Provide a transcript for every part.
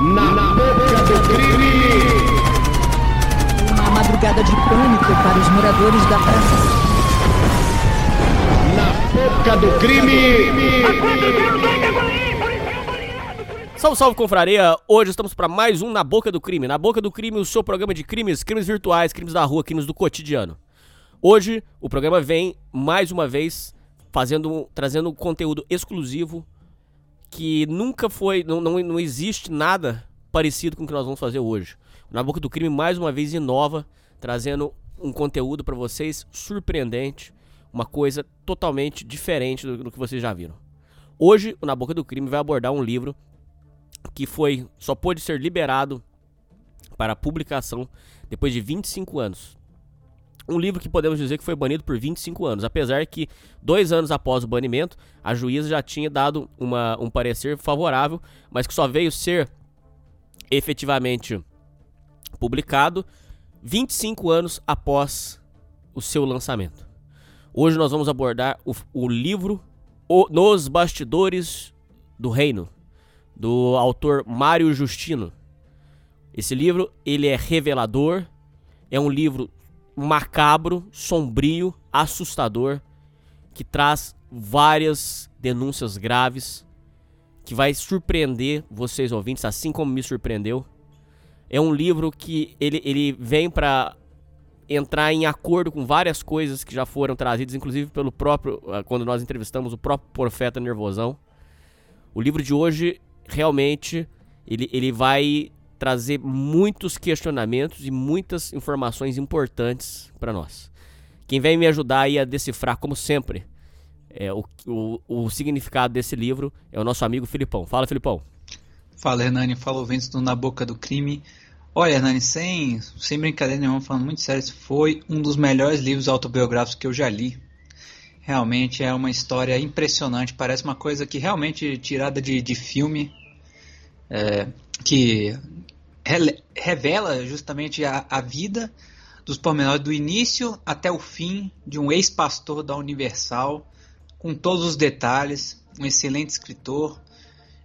Na boca do crime! Uma madrugada de pânico para os moradores da praça. Na boca do crime! Salve, salve, confraria! Hoje estamos para mais um Na Boca do Crime. Na Boca do Crime, o seu programa de crimes, crimes virtuais, crimes da rua, crimes do cotidiano. Hoje, o programa vem, mais uma vez, fazendo, trazendo conteúdo exclusivo que nunca foi, não, não, não existe nada parecido com o que nós vamos fazer hoje. Na Boca do Crime, mais uma vez, inova, trazendo um conteúdo para vocês surpreendente, uma coisa totalmente diferente do, do que vocês já viram. Hoje, o Na Boca do Crime vai abordar um livro que foi só pôde ser liberado para publicação depois de 25 anos. Um livro que podemos dizer que foi banido por 25 anos, apesar que dois anos após o banimento, a juíza já tinha dado uma, um parecer favorável, mas que só veio ser efetivamente publicado 25 anos após o seu lançamento. Hoje nós vamos abordar o, o livro o, Nos Bastidores do Reino, do autor Mário Justino. Esse livro ele é revelador, é um livro macabro, sombrio, assustador, que traz várias denúncias graves, que vai surpreender vocês ouvintes, assim como me surpreendeu. É um livro que ele, ele vem para entrar em acordo com várias coisas que já foram trazidas, inclusive pelo próprio, ah, quando nós entrevistamos o próprio profeta Nervosão. O livro de hoje realmente ele, ele vai trazer muitos questionamentos e muitas informações importantes para nós. Quem vem me ajudar aí a decifrar, como sempre, é, o, o, o, significado desse livro é o nosso amigo Filipão. Fala, Filipão. Fala, Hernani. Fala, ouvintes do Na Boca do Crime. Olha, Hernani, sem, sem brincadeira nenhuma, falando muito sério, foi um dos melhores livros autobiográficos que eu já li. Realmente é uma história impressionante, parece uma coisa que realmente tirada de, de filme, é, que revela justamente a, a vida dos pormenores do início até o fim de um ex-pastor da Universal, com todos os detalhes, um excelente escritor.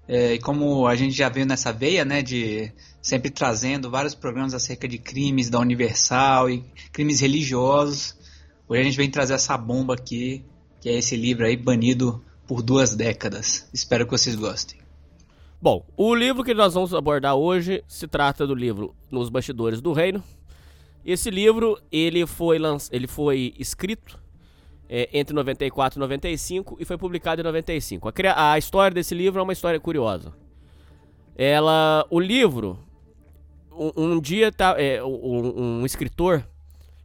É, e como a gente já viu nessa veia, né, de sempre trazendo vários programas acerca de crimes da Universal e crimes religiosos, hoje a gente vem trazer essa bomba aqui, que é esse livro aí banido por duas décadas. Espero que vocês gostem. Bom, o livro que nós vamos abordar hoje se trata do livro Nos Bastidores do Reino. Esse livro ele foi, lanç... ele foi escrito é, entre 94 e 95 e foi publicado em 95. A, a história desse livro é uma história curiosa. Ela, o livro, um, um dia tá, é, um, um, escritor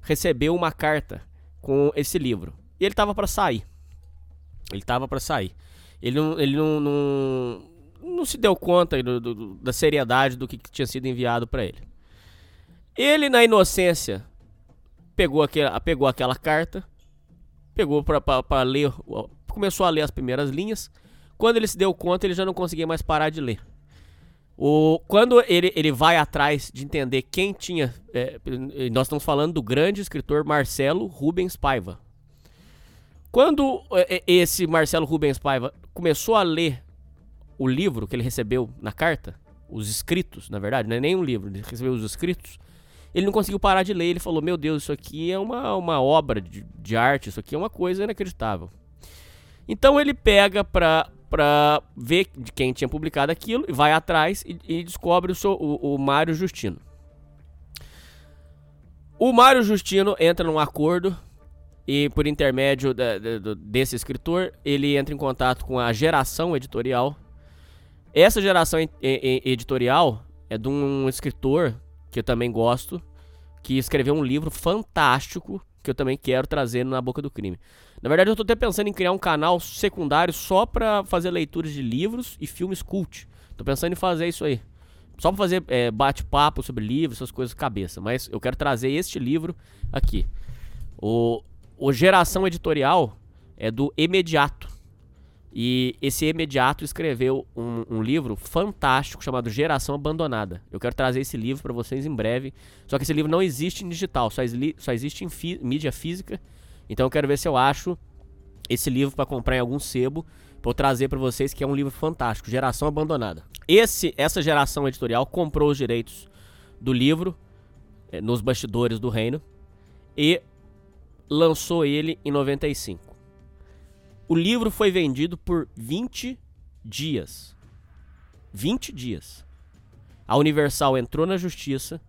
recebeu uma carta com esse livro e ele estava para sair. Ele estava para sair. Ele não, ele não, não não se deu conta do, do, da seriedade do que, tinha sido enviado para ele. Ele, na inocência, pegou, aquele, pegou aquela carta, pegou para ler, começou a ler as primeiras linhas. Quando ele se deu conta, ele já não conseguia mais parar de ler. O, quando ele, ele vai atrás de entender quem tinha. É, nós estamos falando do grande escritor Marcelo Rubens Paiva. Quando é, esse Marcelo Rubens Paiva começou a ler o livro que ele recebeu na carta, os escritos, na verdade, não é nem um livro, ele recebeu os escritos, ele não conseguiu parar de ler. Ele falou: Meu Deus, isso aqui é uma, uma obra de, de arte, isso aqui é uma coisa inacreditável. Então ele pega pra, pra ver de quem tinha publicado aquilo e vai atrás e, e descobre o, seu, o, o Mário Justino. O Mário Justino entra num acordo e, por intermédio da, da, desse escritor, ele entra em contato com a geração editorial essa geração editorial é de um escritor que eu também gosto, que escreveu um livro fantástico que eu também quero trazer na boca do crime. Na verdade, eu estou até pensando em criar um canal secundário só para fazer leituras de livros e filmes cult. Tô pensando em fazer isso aí. Só para fazer é, bate-papo sobre livros, essas coisas cabeça. Mas eu quero trazer este livro aqui. O, o Geração Editorial é do Imediato. E esse imediato escreveu um, um, livro fantástico chamado Geração Abandonada. Eu quero trazer esse livro para vocês em breve. Só que esse livro não existe em digital, só, só existe em mídia física. Então eu quero ver se eu acho esse livro para comprar em algum sebo Vou trazer para vocês que é um livro fantástico, Geração Abandonada. Esse, essa geração editorial comprou os direitos do livro eh, nos bastidores do reino e lançou ele em 95. O livro foi vendido por 20 dias. 20 dias. A Universal entrou na justiça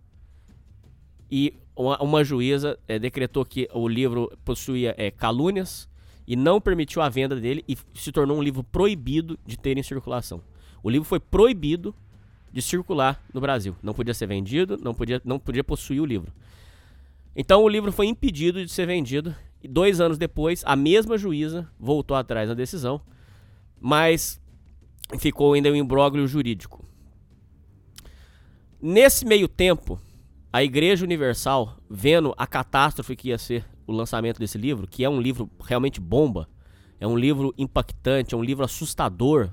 e uma, uma juíza é, decretou que o livro possuía é, calúnias e não permitiu a venda dele e se tornou um livro proibido de ter em circulação. O livro foi proibido de circular no Brasil. Não podia ser vendido, não podia, não podia possuir o livro. Então o livro foi impedido de ser vendido. E dois anos depois, a mesma juíza voltou atrás na decisão, mas ficou ainda um imbróglio jurídico. Nesse meio tempo, a Igreja Universal, vendo a catástrofe que ia ser o lançamento desse livro, que é um livro realmente bomba, é um livro impactante, é um livro assustador,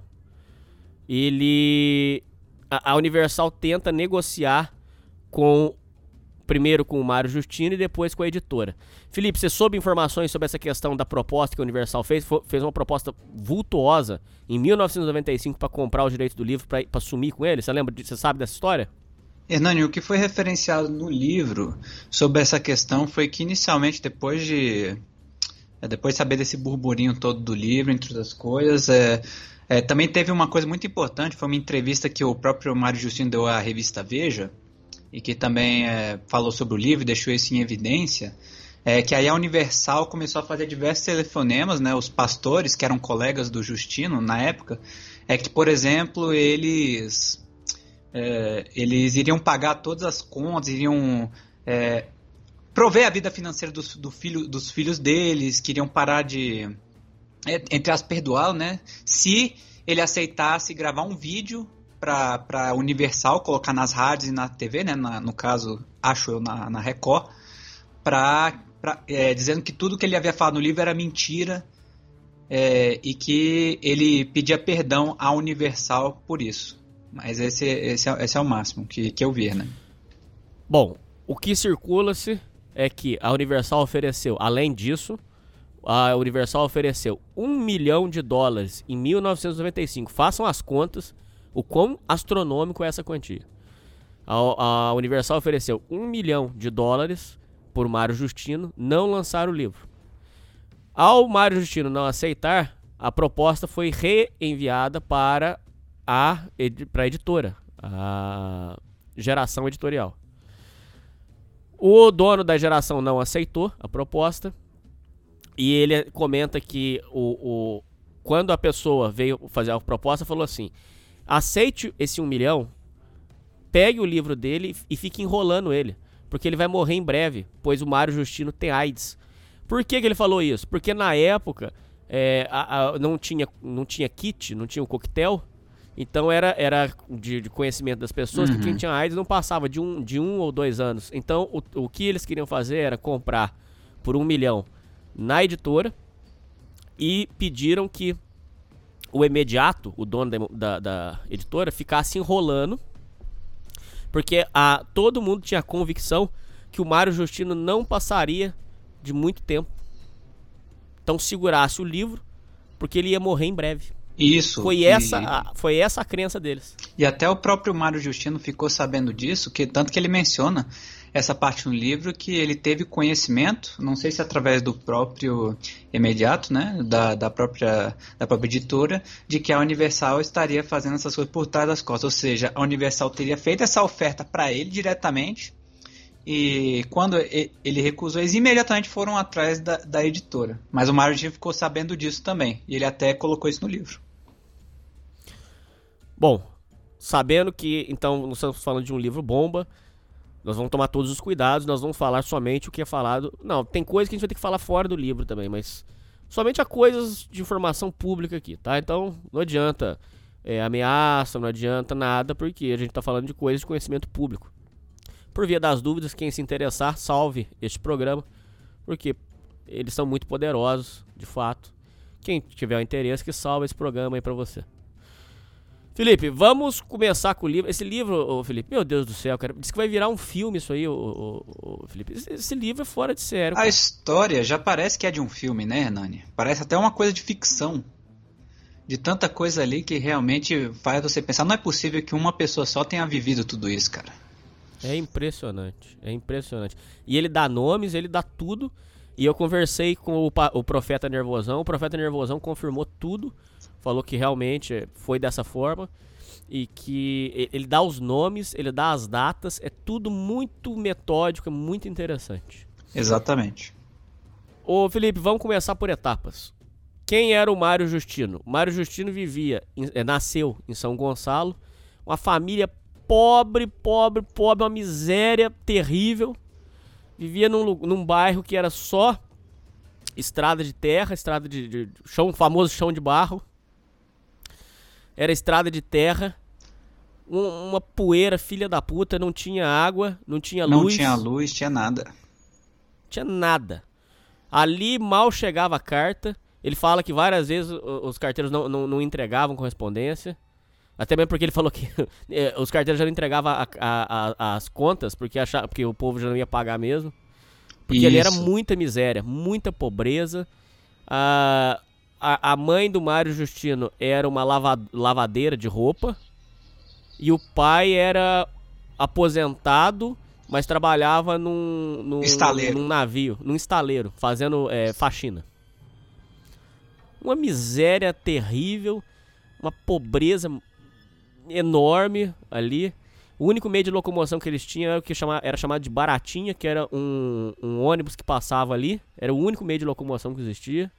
ele. A, a Universal tenta negociar com. Primeiro com o Mário Justino e depois com a editora. Felipe, você soube informações sobre essa questão da proposta que a Universal fez? fez uma proposta vultuosa em 1995 para comprar os direitos do livro, para sumir com ele? Você lembra? Você sabe dessa história? Hernani, o que foi referenciado no livro sobre essa questão foi que inicialmente, depois de é, depois de saber desse burburinho todo do livro, entre outras coisas, é, é, também teve uma coisa muito importante, foi uma entrevista que o próprio Mário Justino deu à revista Veja, e que também é, falou sobre o livro, deixou isso em evidência, é que aí a Universal começou a fazer diversos telefonemas, né, os pastores, que eram colegas do Justino na época, é que, por exemplo, eles é, eles iriam pagar todas as contas, iriam é, prover a vida financeira dos, do filho, dos filhos deles, queriam parar de, é, entre as perdoá-lo, né? Se ele aceitasse gravar um vídeo para Universal, colocar nas rádios e na TV, né? Na, no caso, acho eu, na, na Record, pra, pra é, dizendo que tudo que ele havia falado no livro era mentira é, e que ele pedia perdão à Universal por isso. Mas esse, esse, é, esse é o máximo que, que eu vi, né? Bom, o que circula-se é que a Universal ofereceu, além disso, a Universal ofereceu um milhão de dólares em 1995. Façam as contas, o quão astronômico é essa quantia. A, a Universal ofereceu um milhão de dólares por Mário Justino não lançar o livro. Ao Mário Justino não aceitar, a proposta foi reenviada para a para a editora, a geração editorial. O dono da geração não aceitou a proposta e ele comenta que o, o quando a pessoa veio fazer a proposta, falou assim: aceite esse um milhão, pegue o livro dele e fique enrolando ele, porque ele vai morrer em breve, pois o Mário Justino tem AIDS. Por que, que ele falou isso? Porque na época é, a, a, não, tinha, não tinha kit, não tinha o coquetel, então era, era de, de conhecimento das pessoas uhum. que quem tinha AIDS não passava de um, de um ou dois anos. Então o, o que eles queriam fazer era comprar por um milhão na editora e pediram que o imediato, o dono da, da, da editora, ficasse enrolando. Porque a, todo mundo tinha a convicção que o Mário Justino não passaria de muito tempo. Então segurasse o livro, porque ele ia morrer em breve. Isso. Foi essa, a, foi essa a crença deles. E até o próprio Mário Justino ficou sabendo disso, que tanto que ele menciona essa parte no livro que ele teve conhecimento, não sei se através do próprio imediato, né, da, da própria da própria editora, de que a Universal estaria fazendo essas coisas por trás das costas, ou seja, a Universal teria feito essa oferta para ele diretamente. E quando ele recusou, eles imediatamente foram atrás da, da editora. Mas o Mário ficou sabendo disso também. E ele até colocou isso no livro. Bom, sabendo que então nós estamos falando de um livro bomba, nós vamos tomar todos os cuidados, nós vamos falar somente o que é falado. Não, tem coisas que a gente vai ter que falar fora do livro também, mas somente a coisas de informação pública aqui, tá? Então não adianta é, ameaça, não adianta nada, porque a gente está falando de coisas de conhecimento público. Por via das dúvidas, quem se interessar, salve este programa, porque eles são muito poderosos, de fato. Quem tiver interesse, que salve esse programa aí para você. Felipe, vamos começar com o livro. Esse livro, ô, Felipe, meu Deus do céu, cara. Diz que vai virar um filme isso aí, ô, ô Felipe. Esse, esse, livro é fora de sério. Cara. A história já parece que é de um filme, né, Hernani? Parece até uma coisa de ficção. de tanta coisa ali que realmente faz você pensar, não é possível que uma pessoa só tenha vivido tudo isso, cara. É impressionante, é impressionante. E ele dá nomes, ele dá tudo. E eu conversei com o, o Profeta Nervosão, o Profeta Nervosão confirmou tudo, falou que realmente foi dessa forma e que ele dá os nomes, ele dá as datas, é tudo muito metódico, é muito interessante. Exatamente. Ô Felipe, vamos começar por etapas. Quem era o Mário Justino? O Mário Justino vivia, é, nasceu em São Gonçalo, uma família pobre, pobre, pobre, uma miséria terrível. Vivia num, num bairro que era só estrada de terra, estrada de, de, de chão, famoso chão de barro. Era estrada de terra. Um, uma poeira, filha da puta, não tinha água, não tinha não luz. Não tinha luz, tinha nada. Tinha nada. Ali mal chegava a carta. Ele fala que várias vezes os carteiros não, não, não entregavam correspondência. Até mesmo porque ele falou que eh, os carteiros já não entregavam a, a, a, as contas, porque, achava, porque o povo já não ia pagar mesmo. Porque ele era muita miséria, muita pobreza. A, a, a mãe do Mário Justino era uma lava, lavadeira de roupa. E o pai era aposentado, mas trabalhava num, num, num navio, num estaleiro, fazendo é, faxina. Uma miséria terrível, uma pobreza enorme ali. O único meio de locomoção que eles tinham era, o que chama, era chamado de Baratinha, que era um, um, ônibus que passava ali. Era o único meio de locomoção que existia.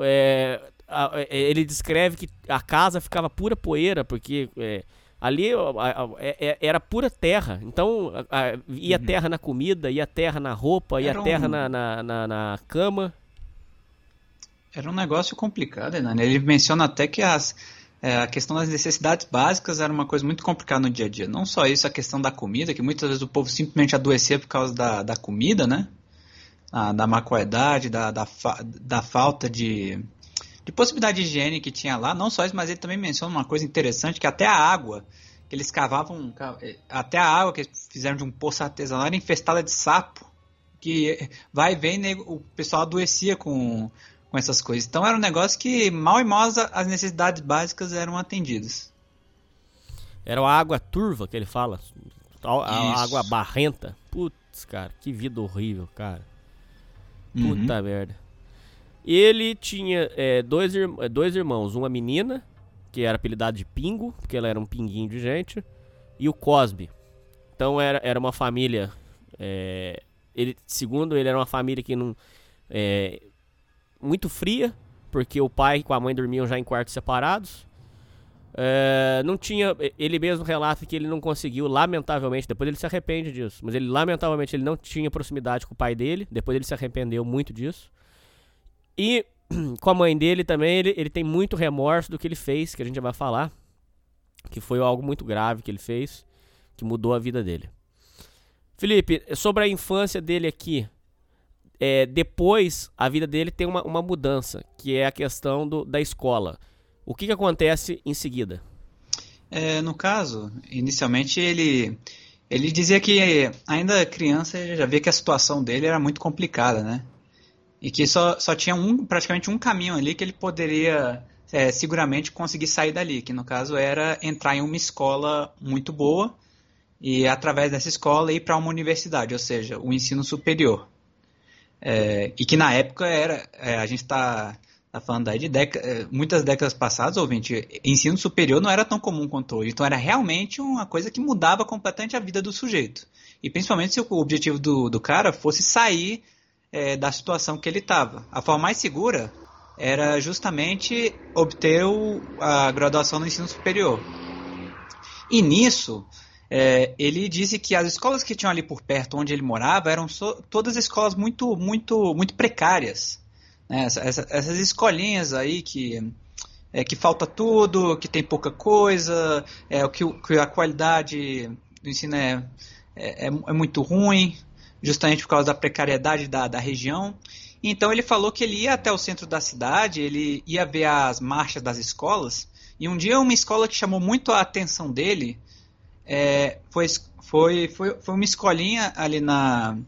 É, a, a, ele descreve que a casa ficava pura poeira, porque é, ali a, é, era pura terra. Então ia uhum. terra na comida, ia terra na roupa, ia era terra um... na, na, na, na, cama. Era um negócio complicado, né? Ele menciona até que as é, a questão das necessidades básicas era uma coisa muito complicada no dia a dia. Não só isso, a questão da comida, que muitas vezes o povo simplesmente adoecia por causa da, da comida, né? A, da má qualidade, da, da, fa, da falta de, de possibilidade de higiene que tinha lá. Não só isso, mas ele também menciona uma coisa interessante, que até a água, que eles cavavam, até a água que fizeram de um poço artesanal era infestada de sapo, que vai e vem, o pessoal adoecia com com essas coisas. Então era um negócio que mal e mal as necessidades básicas eram atendidas. Era a água turva que ele fala. A, a água barrenta. Putz, cara, que vida horrível, cara. Puta uhum. merda. Ele tinha é, dois, dois irmãos, uma menina, que era apelidada de Pingo, porque ela era um pinguinho de gente, e o Cosby. Então era, era uma família. É, ele, segundo ele, era uma família que não. É, muito fria, porque o pai com a mãe dormiam já em quartos separados. É, não tinha. Ele mesmo relata que ele não conseguiu, lamentavelmente, depois ele se arrepende disso, mas ele lamentavelmente ele não tinha proximidade com o pai dele, depois ele se arrependeu muito disso. E com a mãe dele também, ele, ele tem muito remorso do que ele fez, que a gente vai falar, que foi algo muito grave que ele fez, que mudou a vida dele. Felipe, sobre a infância dele aqui, é, depois a vida dele tem uma, uma mudança, que é a questão do, da escola. O que, que acontece em seguida? É, no caso, inicialmente ele ele dizia que ainda criança já via que a situação dele era muito complicada, né? E que só, só tinha um, praticamente um caminho ali que ele poderia é, seguramente conseguir sair dali, que no caso era entrar em uma escola muito boa e através dessa escola ir para uma universidade, ou seja, o ensino superior. É, e que na época era, é, a gente está tá falando aí de é, muitas décadas passadas, ouvinte, ensino superior não era tão comum quanto hoje. Então era realmente uma coisa que mudava completamente a vida do sujeito. E principalmente se o objetivo do, do cara fosse sair é, da situação que ele estava. A forma mais segura era justamente obter o, a graduação no ensino superior. E nisso, é, ele disse que as escolas que tinham ali por perto, onde ele morava, eram so, todas escolas muito, muito, muito precárias. Né? Essa, essa, essas escolinhas aí que, é, que falta tudo, que tem pouca coisa, é, que, que a qualidade do ensino é, é, é, é muito ruim, justamente por causa da precariedade da, da região. Então ele falou que ele ia até o centro da cidade, ele ia ver as marchas das escolas, e um dia uma escola que chamou muito a atenção dele é, foi, foi, foi, foi uma escolinha ali na,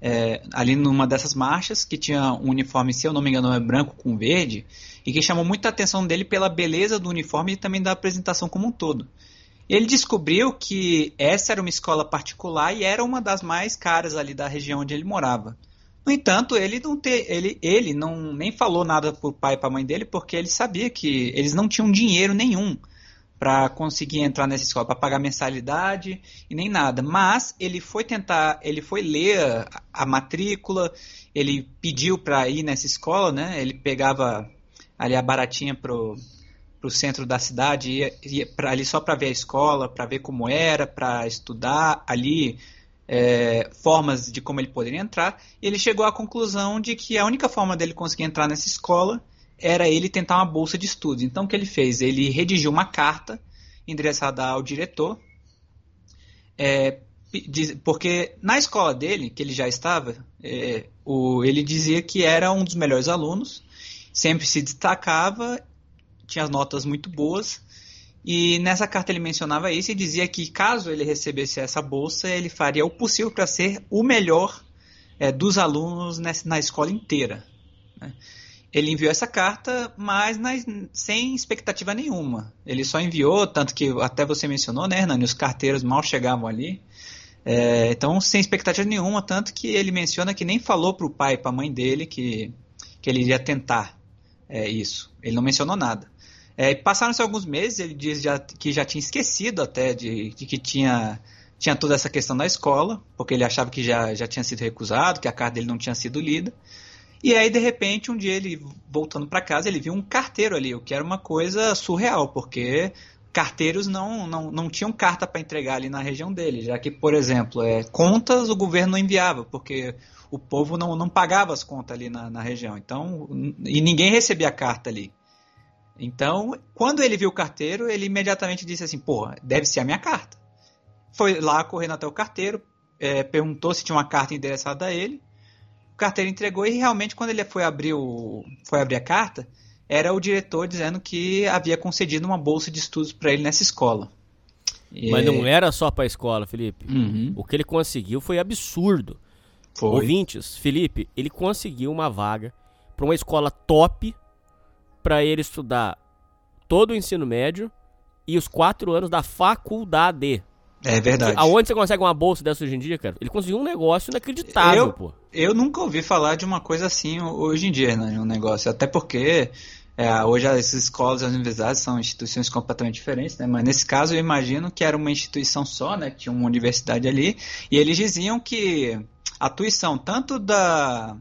é, ali numa dessas marchas, que tinha um uniforme, se eu não me engano, é branco com verde, e que chamou muita atenção dele pela beleza do uniforme e também da apresentação como um todo. Ele descobriu que essa era uma escola particular e era uma das mais caras ali da região onde ele morava. No entanto, ele não te, ele, ele não nem falou nada para o pai e para a mãe dele porque ele sabia que eles não tinham dinheiro nenhum para conseguir entrar nessa escola, para pagar mensalidade e nem nada. Mas ele foi tentar, ele foi ler a, a matrícula, ele pediu para ir nessa escola, né? Ele pegava ali a baratinha pro pro centro da cidade, ia, ia ali só para ver a escola, para ver como era, para estudar ali é, formas de como ele poderia entrar. E ele chegou à conclusão de que a única forma dele conseguir entrar nessa escola era ele tentar uma bolsa de estudos. Então o que ele fez? Ele redigiu uma carta endereçada ao diretor, é, porque na escola dele, que ele já estava, é, o, ele dizia que era um dos melhores alunos, sempre se destacava, tinha notas muito boas, e nessa carta ele mencionava isso e dizia que caso ele recebesse essa bolsa, ele faria o possível para ser o melhor é, dos alunos nessa, na escola inteira. Né? Ele enviou essa carta, mas sem expectativa nenhuma. Ele só enviou, tanto que até você mencionou, né, Hernani? Os carteiros mal chegavam ali. É, então, sem expectativa nenhuma, tanto que ele menciona que nem falou para o pai e para a mãe dele que, que ele iria tentar é, isso. Ele não mencionou nada. É, Passaram-se alguns meses, ele diz já, que já tinha esquecido até de, de, que tinha, tinha toda essa questão da escola, porque ele achava que já, já tinha sido recusado, que a carta dele não tinha sido lida. E aí, de repente, um dia ele, voltando para casa, ele viu um carteiro ali, o que era uma coisa surreal, porque carteiros não, não, não tinham carta para entregar ali na região dele, já que, por exemplo, é, contas o governo não enviava, porque o povo não, não pagava as contas ali na, na região. Então, e ninguém recebia a carta ali. Então, quando ele viu o carteiro, ele imediatamente disse assim: porra, deve ser a minha carta. Foi lá correndo até o carteiro, é, perguntou se tinha uma carta endereçada a ele. O carteiro entregou e realmente, quando ele foi abrir, o, foi abrir a carta, era o diretor dizendo que havia concedido uma bolsa de estudos para ele nessa escola. Mas não era só para a escola, Felipe. Uhum. O que ele conseguiu foi absurdo. Foi. Ouvintes, Felipe, ele conseguiu uma vaga para uma escola top para ele estudar todo o ensino médio e os quatro anos da faculdade. É verdade. Aonde você consegue uma bolsa dessa hoje em dia, cara? Ele conseguiu um negócio inacreditável, eu, pô. Eu nunca ouvi falar de uma coisa assim hoje em dia, né? Um negócio. Até porque é, hoje as escolas e as universidades são instituições completamente diferentes, né? Mas nesse caso eu imagino que era uma instituição só, né? Tinha uma universidade ali. E eles diziam que a tuição tanto da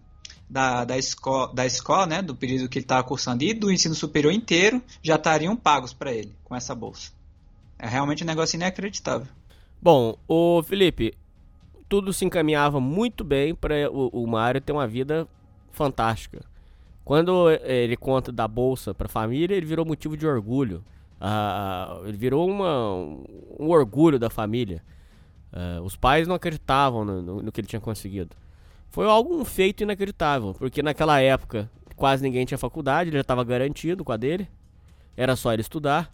da, da, escola, da escola, né, do período que ele estava cursando e do ensino superior inteiro já estariam pagos para ele com essa bolsa. É realmente um negócio inacreditável. Bom, o Felipe, tudo se encaminhava muito bem para o, o Mário ter uma vida fantástica. Quando ele conta da bolsa para a família, ele virou motivo de orgulho. Ele virou uma, um orgulho da família. Ah, os pais não acreditavam no, no, no que ele tinha conseguido foi algo um feito inacreditável, porque naquela época quase ninguém tinha faculdade, ele já estava garantido com a dele, era só ele estudar.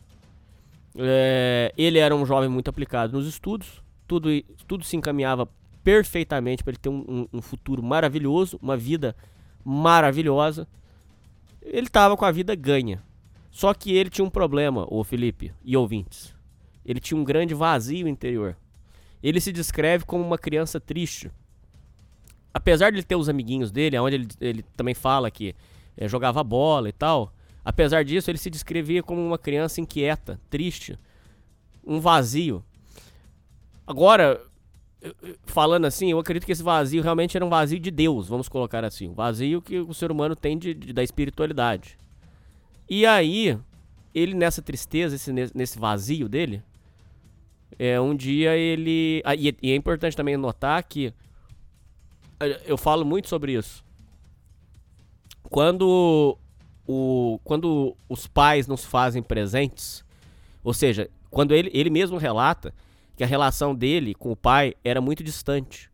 É, ele era um jovem muito aplicado nos estudos, tudo, tudo se encaminhava perfeitamente para ele ter um, um, um, futuro maravilhoso, uma vida maravilhosa. Ele estava com a vida ganha. Só que ele tinha um problema, o Felipe e ouvintes. Ele tinha um grande vazio interior. Ele se descreve como uma criança triste apesar de ele ter os amiguinhos dele, onde ele, ele também fala que é, jogava bola e tal, apesar disso, ele se descrevia como uma criança inquieta, triste, um vazio. Agora, falando assim, eu acredito que esse vazio realmente era um vazio de Deus, vamos colocar assim, um vazio que o ser humano tem de, de da espiritualidade. E aí, ele nessa tristeza, esse, nesse vazio dele, é, um dia ele. Ah, e, e é importante também notar que eu falo muito sobre isso. Quando o quando os pais nos fazem presentes, ou seja, quando ele, ele mesmo relata que a relação dele com o pai era muito distante.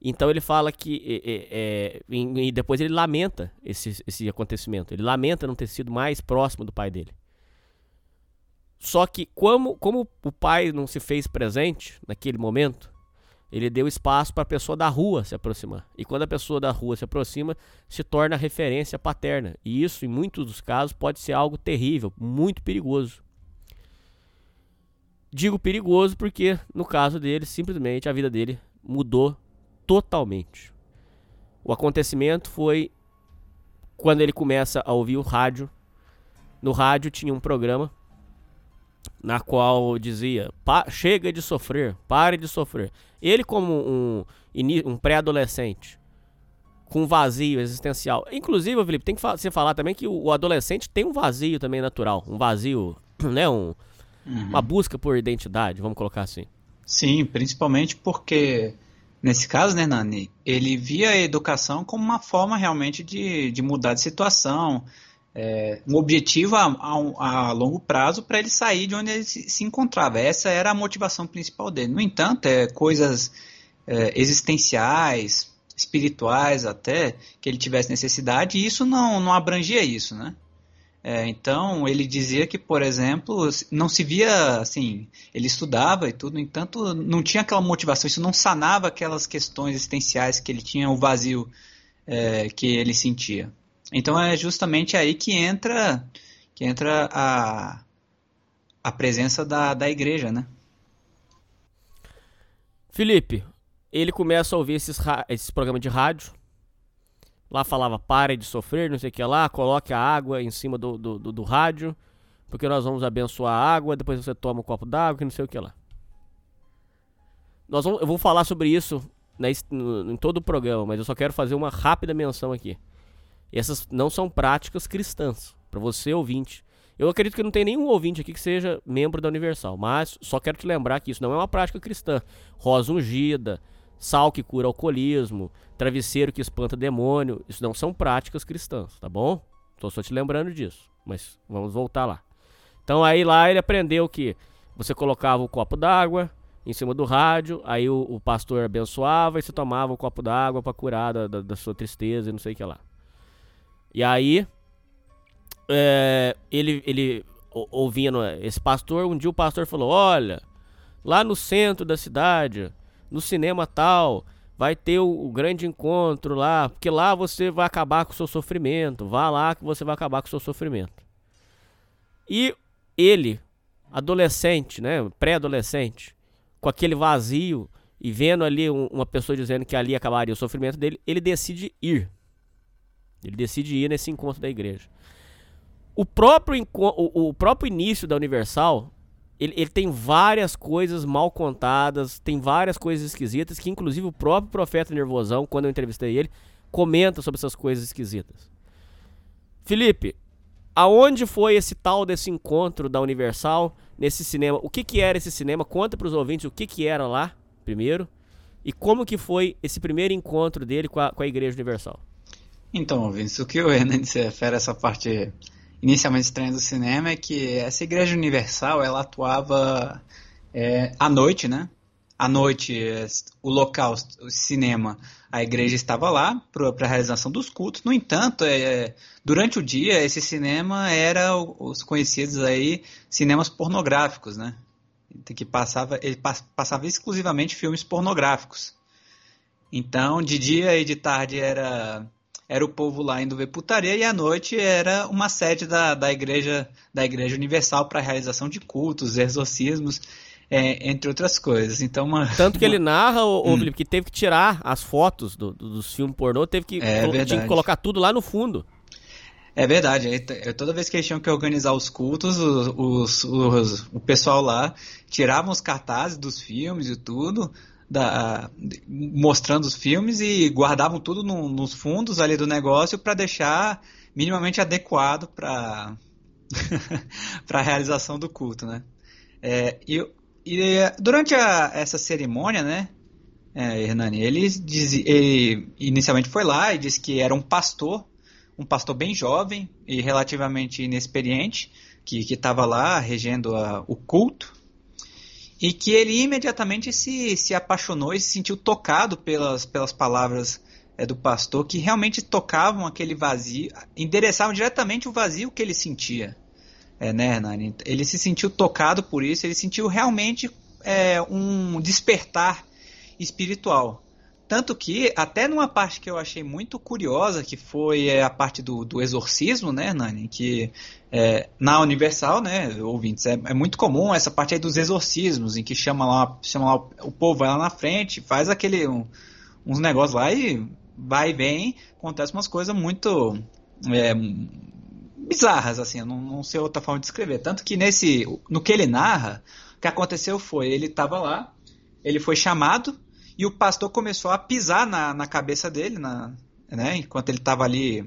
Então ele fala que. É, é, e depois ele lamenta esse, esse acontecimento. Ele lamenta não ter sido mais próximo do pai dele. Só que, como, como o pai não se fez presente naquele momento, Ele deu espaço para a pessoa da rua se aproximar. E quando a pessoa da rua se aproxima, se torna referência paterna. E isso, em muitos dos casos, pode ser algo terrível, muito perigoso. Digo perigoso porque, no caso dele, simplesmente a vida dele mudou totalmente. O acontecimento foi quando ele começa a ouvir o rádio. No rádio tinha um programa na qual dizia: chega de sofrer, pare de sofrer. Ele, como um, um pré-adolescente, com vazio existencial. Inclusive, Felipe, tem que você falar também que o, adolescente tem um vazio também natural. Um vazio, né? Um, uhum. Uma busca por identidade, vamos colocar assim. Sim, principalmente porque, nesse caso, né, Nani, ele via a educação como uma forma realmente de, de mudar de situação, é, um objetivo a, a, a longo prazo para ele sair de onde ele se, se, encontrava. Essa era a motivação principal dele. No entanto, é, coisas é, existenciais, espirituais até, que ele tivesse necessidade, e isso não, não abrangia isso, né? É, então ele dizia que, por exemplo, não se via assim, ele estudava e tudo, no entanto, não tinha aquela motivação, isso não sanava aquelas questões existenciais que ele tinha, o vazio é, que ele sentia. Então é justamente aí que entra que entra a, a presença da, da igreja, né? Felipe, ele começa a ouvir esses, esses programas de rádio. Lá falava, pare de sofrer, não sei o que lá, coloque a água em cima do, do, do, do rádio, porque nós vamos abençoar a água, depois você toma um copo d'água, que não sei o que lá. Nós vamos, eu vou falar sobre isso né, em todo o programa, mas eu só quero fazer uma rápida menção aqui. Essas não são práticas cristãs, para você ouvinte. Eu acredito que não tem nenhum ouvinte aqui que seja membro da Universal, mas só quero te lembrar que isso não é uma prática cristã. Rosa ungida, sal que cura alcoolismo, travesseiro que espanta demônio, isso não são práticas cristãs, tá bom? Tô só te lembrando disso, mas vamos voltar lá. Então aí lá ele aprendeu que você colocava o copo d'água em cima do rádio, aí o, o pastor abençoava e você tomava o copo d'água para curar da, da, da sua tristeza e não sei o que lá. E aí, é, ele, ele ouvindo esse pastor, um dia o pastor falou: Olha, lá no centro da cidade, no cinema tal, vai ter o, o, grande encontro lá, porque lá você vai acabar com o seu sofrimento. Vá lá que você vai acabar com o seu sofrimento. E ele, adolescente, né, pré-adolescente, com aquele vazio e vendo ali um, uma pessoa dizendo que ali acabaria o sofrimento dele, ele decide ir. Ele decide ir nesse encontro da igreja. O próprio, o, o próprio início da Universal, ele, ele, tem várias coisas mal contadas, tem várias coisas esquisitas, que inclusive o próprio profeta Nervosão, quando eu entrevistei ele, comenta sobre essas coisas esquisitas. Felipe, aonde foi esse tal desse encontro da Universal, nesse cinema? O que que era esse cinema? Conta para os ouvintes o que que era lá, primeiro, e como que foi esse primeiro encontro dele com a, com a Igreja Universal. Então, Vince, o que o Hernani se refere a essa parte inicialmente estranha do cinema é que essa Igreja Universal ela atuava é, à noite, né? À noite, o local, o cinema, a igreja estava lá para a realização dos cultos. No entanto, é, durante o dia, esse cinema era os conhecidos aí cinemas pornográficos, né? Que passava, ele passava exclusivamente filmes pornográficos. Então, de dia e de tarde era era o povo lá indo ver putaria e à noite era uma sede da, da igreja da igreja universal para realização de cultos, exorcismos, é, entre outras coisas. Então uma, tanto que ele narra o, hum. Felipe, que teve que tirar as fotos do, do, dos filmes pornô, teve que, é tinha que colocar tudo lá no fundo. É verdade, toda vez que eles tinham que organizar os cultos, os, os, os, o pessoal lá tiravam os cartazes dos filmes e tudo, da, mostrando os filmes e guardavam tudo no, nos fundos ali do negócio para deixar minimamente adequado para a realização do culto, né? É, e, e, durante a, essa cerimônia, né, é, Hernani, ele, diz, ele inicialmente foi lá e disse que era um pastor, um pastor bem jovem e relativamente inexperiente, que estava lá regendo a, o culto, e que ele imediatamente se, se apaixonou e se sentiu tocado pelas, pelas palavras é, do pastor, que realmente tocavam aquele vazio, endereçavam diretamente o vazio que ele sentia. É, né, Hernani? Ele se sentiu tocado por isso, ele sentiu realmente é, um despertar espiritual. Tanto que, até numa parte que eu achei muito curiosa, que foi é, a parte do, do exorcismo, né, Nani? Que é, na Universal, né, ouvintes, é, é, muito comum essa parte aí dos exorcismos, em que chama lá, chama lá o, o povo vai lá na frente, faz aquele um, uns negócios lá e vai e vem, acontece umas coisas muito é, bizarras, assim, não, não sei outra forma de descrever. Tanto que nesse, no que ele narra, o que aconteceu foi, ele estava lá, ele foi chamado e o pastor começou a pisar na, na cabeça dele, na, né? Enquanto ele estava ali,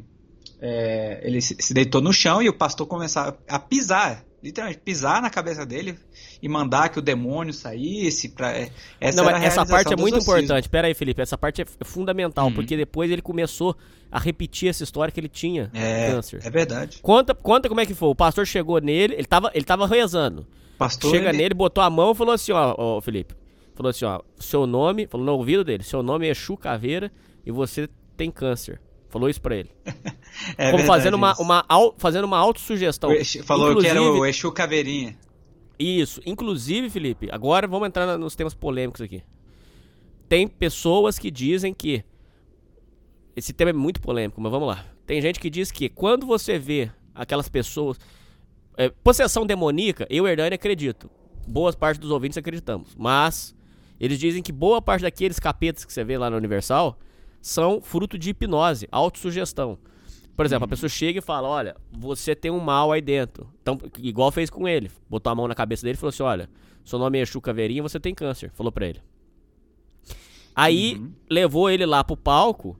é, ele se, se, deitou no chão e o pastor começou a, a, pisar, literalmente pisar na cabeça dele e mandar que o demônio saísse. Pra, é, essa Não, essa parte é muito importante. Pera aí, Felipe, essa parte é fundamental, uhum. porque depois ele começou a repetir essa história que ele tinha é, câncer. É verdade. Conta, conta como é que foi. O pastor chegou nele, ele estava ele tava rezando. Pastor, Chega ele... nele, botou a mão e falou assim, ó, ó, Felipe, Falou assim, ó, seu nome, falou no ouvido dele, seu nome é Exu Caveira e você tem câncer. Falou isso pra ele. é Como fazendo uma, uma, fazendo uma autossugestão. Falou Inclusive, que era o Exu Caveirinha. Isso. Inclusive, Felipe, agora vamos entrar nos temas polêmicos aqui. Tem pessoas que dizem que. Esse tema é muito polêmico, mas vamos lá. Tem gente que diz que quando você vê aquelas pessoas. É, possessão demoníaca, eu, Hernani, acredito. Boas partes dos ouvintes acreditamos. Mas eles dizem que boa parte daqueles capetas que você vê lá na Universal são fruto de hipnose, autossugestão. Por exemplo, uhum. a pessoa chega e fala: Olha, você tem um mal aí dentro. Então, igual fez com ele. Botou a mão na cabeça dele e falou assim: Olha, seu nome é Chuca Verinha, você tem câncer. Falou pra ele. Aí uhum. levou ele lá pro palco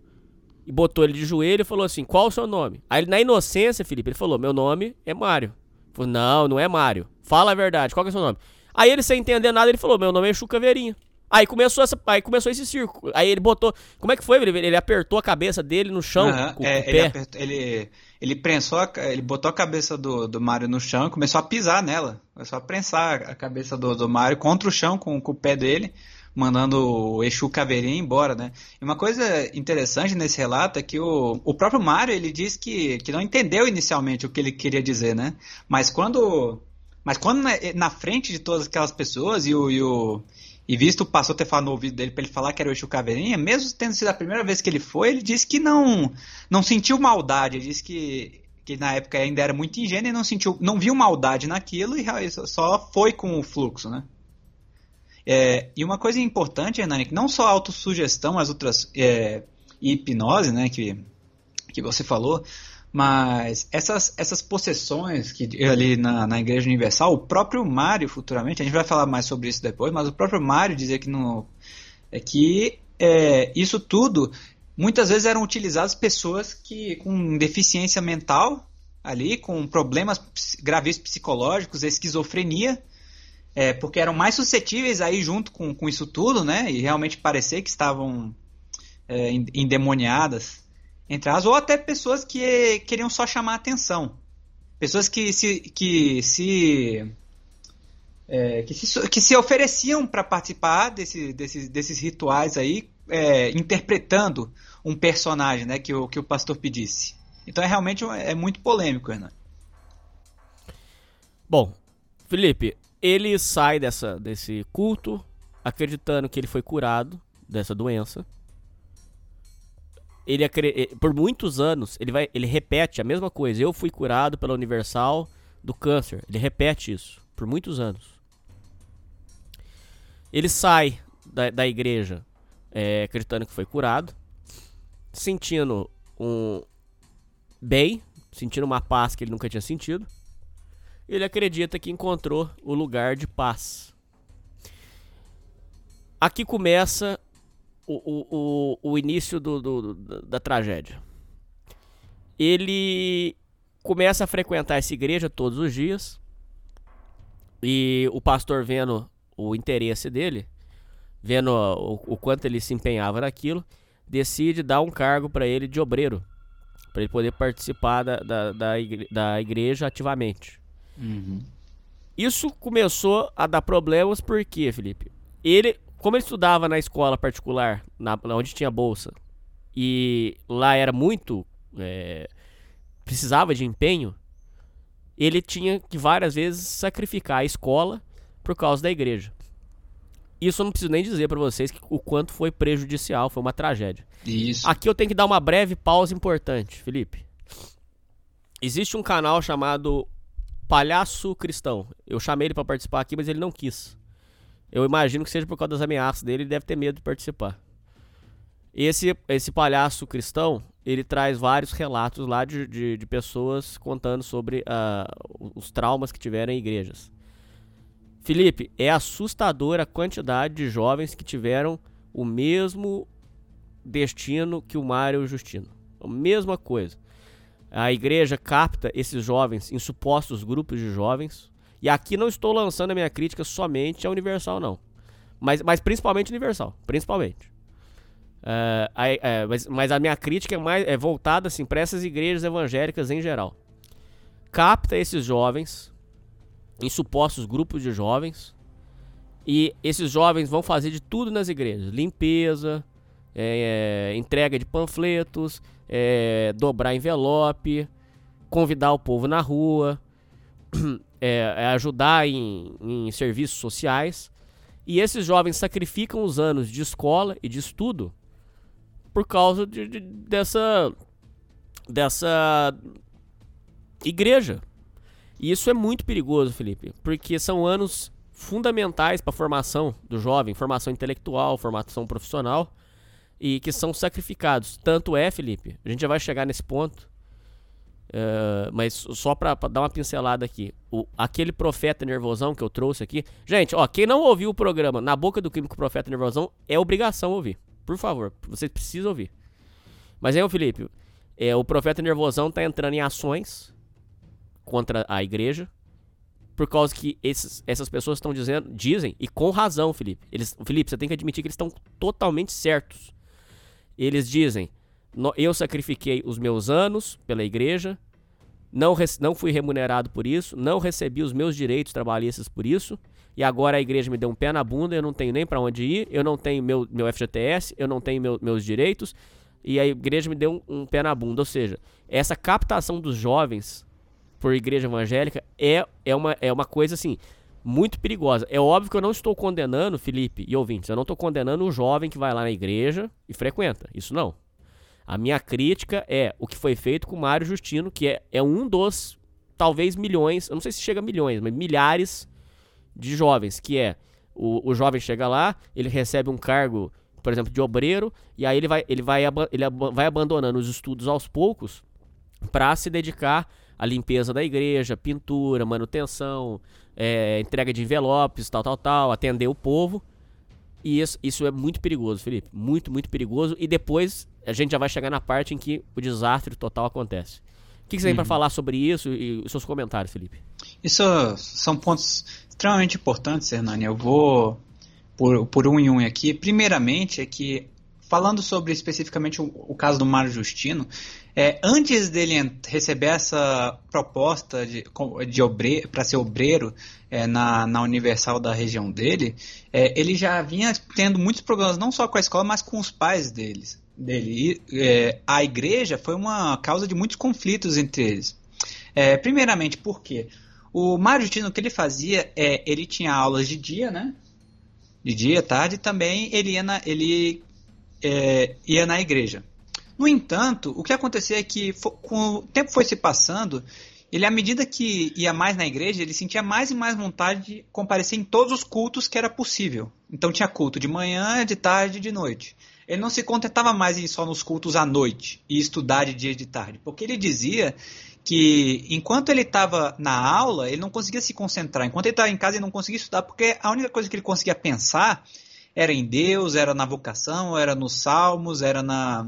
e botou ele de joelho e falou assim: Qual o seu nome? Aí, na inocência, Felipe, ele falou: Meu nome é Mário. Falou: Não, não é Mário. Fala a verdade, qual que é o seu nome? Aí ele, sem entender nada, ele falou: Meu nome é Chuca Verinha. Aí começou, essa, aí começou esse circo. Aí ele botou. Como é que foi? Ele, ele apertou a cabeça dele no chão uhum, com, é, com ele, apertou, ele, ele prensou, a, ele botou a cabeça do, do Mario no chão e começou a pisar nela. Começou a prensar a cabeça do, do Mario contra o chão com, com o pé dele, mandando o Exu Caveirinha embora, né? E uma coisa interessante nesse relato é que o, o próprio Mario ele diz que, que não entendeu inicialmente o que ele queria dizer, né? Mas quando. Mas quando na, na frente de todas aquelas pessoas e o, e o e visto o pastor ter falado no ouvido dele para ele falar que era o Exu Caveirinha, mesmo tendo sido a primeira vez que ele foi, ele disse que não não sentiu maldade, ele disse que, que na época ainda era muito ingênuo e não sentiu, não viu maldade naquilo e só foi com o fluxo, né? É, e uma coisa importante, Hernani, que não só a autossugestão, as outras é, hipnose, né, que, que você falou, mas essas, essas possessões que ali na, na Igreja Universal, o próprio Mário futuramente, a gente vai falar mais sobre isso depois, mas o próprio Mário dizia que, no, é que é, isso tudo muitas vezes eram utilizadas pessoas que com deficiência mental ali, com problemas graves psicológicos, esquizofrenia, é, porque eram mais suscetíveis aí junto com, com isso tudo, né? E realmente parecer que estavam é, endemoniadas entre as ou até pessoas que queriam só chamar atenção. Pessoas que se, que se, é, que se, que se ofereciam para participar desse, desses, desses rituais aí, é, interpretando um personagem né, que, o, que o pastor pedisse. Então é realmente é muito polêmico, Renan. Bom, Felipe, ele sai dessa, desse culto acreditando que ele foi curado dessa doença ele eh, por muitos anos ele vai ele repete a mesma coisa. Eu fui curado pela Universal do câncer. Ele repete isso por muitos anos. Ele sai da, da igreja é, acreditando que foi curado, sentindo um bem, sentindo uma paz que ele nunca tinha sentido. Ele acredita que encontrou o lugar de paz. Aqui começa o, o, o início do, do, da tragédia. Ele começa a frequentar essa igreja todos os dias. E o pastor vendo o interesse dele, vendo o, o quanto ele se empenhava naquilo, decide dar um cargo para ele de obreiro, para ele poder participar da, da, da, igreja, da igreja ativamente. Uhum. Isso começou a dar problemas porque, Felipe, ele como ele estudava na escola particular, na, onde tinha bolsa, e lá era muito. É, precisava de empenho, ele tinha que várias vezes sacrificar a escola por causa da igreja. isso eu não preciso nem dizer pra vocês que, o quanto foi prejudicial, foi uma tragédia. Isso. Aqui eu tenho que dar uma breve pausa importante, Felipe. Existe um canal chamado Palhaço Cristão. Eu chamei ele pra participar aqui, mas ele não quis. Eu imagino que seja por causa das ameaças dele, ele deve ter medo de participar. Esse, esse palhaço cristão, ele traz vários relatos lá de, de, de pessoas contando sobre ah, os traumas que tiveram em igrejas. Felipe, é assustadora a quantidade de jovens que tiveram o mesmo destino que o Mário e o Justino. A mesma coisa. A igreja capta esses jovens em supostos grupos de jovens. E aqui não estou lançando a minha crítica somente a Universal, não. Mas, mas principalmente Universal. Principalmente. É, mas, mas a minha crítica é, mais, é voltada assim, para essas igrejas evangélicas em geral. Capta esses jovens em supostos grupos de jovens. E esses jovens vão fazer de tudo nas igrejas: limpeza, é, é, entrega de panfletos, é, dobrar envelope, convidar o povo na rua, é, é ajudar em, em serviços sociais. E esses jovens sacrificam os anos de escola e de estudo por causa de- de- dessa dessa igreja. E isso é muito perigoso, Felipe, porque são anos fundamentais para a formação do jovem, formação intelectual, formação profissional, e que são sacrificados. Tanto é, Felipe, a gente já vai chegar nesse ponto, eh, mas só para dar uma pincelada aqui. O, aquele profeta nervosão que eu trouxe aqui. Gente, ó, quem não ouviu o programa Na Boca do Crime com o Profeta Nervosão, é obrigação ouvir. Por favor, vocês precisam ouvir. Mas aí, ô Felipe, é, o profeta nervosão tá entrando em ações contra a igreja. Por causa que esses- essas pessoas estão dizendo, dizem, e com razão, Felipe. Eles, Felipe, você tem que admitir que eles estão totalmente certos. Eles dizem: "No- eu sacrifiquei os meus anos pela igreja, não, não fui remunerado por isso, não recebi os meus direitos trabalhistas por isso, e agora a igreja me deu um pé na bunda, eu não tenho nem pra onde ir, eu não tenho meu, meu FGTS, eu não tenho meu- meus direitos, e a igreja me deu um, um pé na bunda. Ou seja, essa captação dos jovens por igreja evangélica é, é, uma, é uma coisa assim muito perigosa. É óbvio que eu não estou condenando, Felipe e ouvintes, eu não estou condenando o jovem que vai lá na igreja e frequenta. Isso não. A minha crítica é o que foi feito com o Mário Justino, que é, é um dos, talvez milhões, eu não sei se chega a milhões, mas milhares de jovens, que é o, o jovem chega lá, ele recebe um cargo, por exemplo, de obreiro, e aí ele vai, ele vai, ele vai abandonando os estudos aos poucos para se dedicar à limpeza da igreja, pintura, manutenção, é, entrega de envelopes, tal, tal, tal, atender o povo. E isso, isso é muito perigoso, Felipe. Muito, muito perigoso. E depois a gente já vai chegar na parte em que o desastre total acontece. O que, que você tem pra falar sobre isso e os seus comentários, Felipe? Isso são pontos extremamente importantes, Hernani. Eu vou por, por um em um aqui. Primeiramente, é que, falando sobre especificamente o, o caso do Mário Justino, é, antes dele receber essa proposta de, de para ser obreiro é, na, na Universal da região dele, é, ele já vinha tendo muitos problemas, não só com a escola, mas com os pais deles, dele. E, é, a igreja foi uma causa de muitos conflitos entre eles. É, primeiramente, por quê? O Mário Justino, o que ele fazia é, ele tinha aulas de dia, né? De dia, tarde, e também ele ia na, ele, é, ia na igreja. No entanto, o que acontecia é que com o tempo foi se passando, ele, à medida que ia mais na igreja, ele sentia mais e mais vontade de comparecer em todos os cultos que era possível. Então tinha culto de manhã, de tarde e de noite. Ele não se contentava mais em só nos cultos à noite e estudar de dia e de tarde, porque ele dizia que enquanto ele estava na aula, ele não conseguia se concentrar. Enquanto ele estava em casa, ele não conseguia estudar, porque a única coisa que ele conseguia pensar era em Deus, era na vocação, era nos salmos, era na,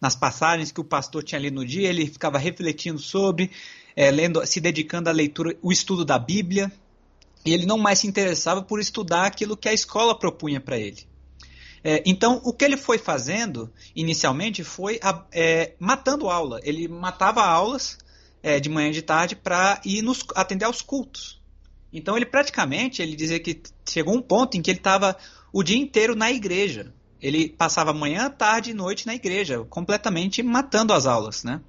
nas passagens que o pastor tinha ali no dia. Ele ficava refletindo sobre, é, lendo, se dedicando à leitura, o estudo da Bíblia. E ele não mais se interessava por estudar aquilo que a escola propunha para ele. É, então, o que ele foi fazendo inicialmente foi a- é, matando aula. Ele matava aulas é, de manhã e de tarde para ir nos, atender aos cultos. Então, ele praticamente, ele dizia que chegou um ponto em que ele estava o dia inteiro na igreja. Ele passava manhã, tarde e noite na igreja, completamente matando as aulas, né?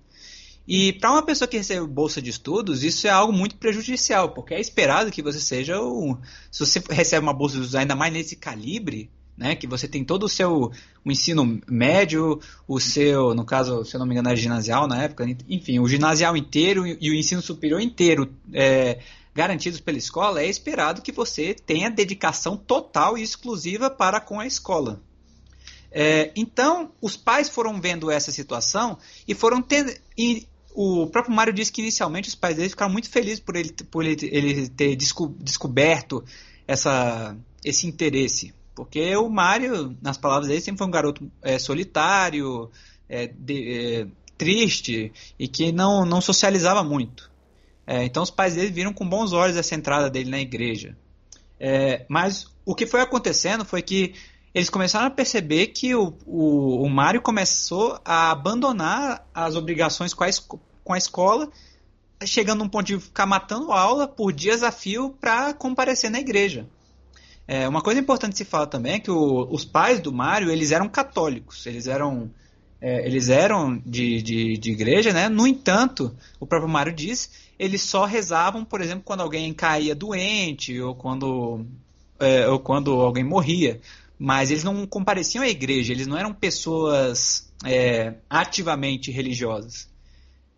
E para uma pessoa que recebe bolsa de estudos, isso é algo muito prejudicial, porque é esperado que você seja o. Se você recebe uma bolsa de estudos ainda mais nesse calibre, né, que você tem todo o seu o ensino médio, o seu, no caso, se eu não me engano, era ginasial na época, enfim, o ginasial inteiro e o ensino superior inteiro é, garantidos pela escola, é esperado que você tenha dedicação total e exclusiva para com a escola. É, então, os pais foram vendo essa situação e foram tendo. E o próprio Mário disse que inicialmente os pais dele ficaram muito felizes por ele, por ele, ele ter desco, descoberto essa, esse interesse. Porque o Mário, nas palavras dele, sempre foi um garoto é, solitário, é, de, é, triste e que não, não socializava muito. É, então os pais dele viram com bons olhos essa entrada dele na igreja. É, mas o que foi acontecendo foi que eles começaram a perceber que o, o, o Mário começou a abandonar as obrigações com a, com a escola, chegando a um ponto de ficar matando aula por desafio para comparecer na igreja. É, uma coisa importante se falar também é que o, os pais do Mário eles eram católicos, eles eram é, eles eram de, de, de, igreja, né? No entanto, o próprio Mário diz, eles só rezavam, por exemplo, quando alguém caía doente ou quando é, ou quando alguém morria mas eles não compareciam à igreja, eles não eram pessoas é, ativamente religiosas.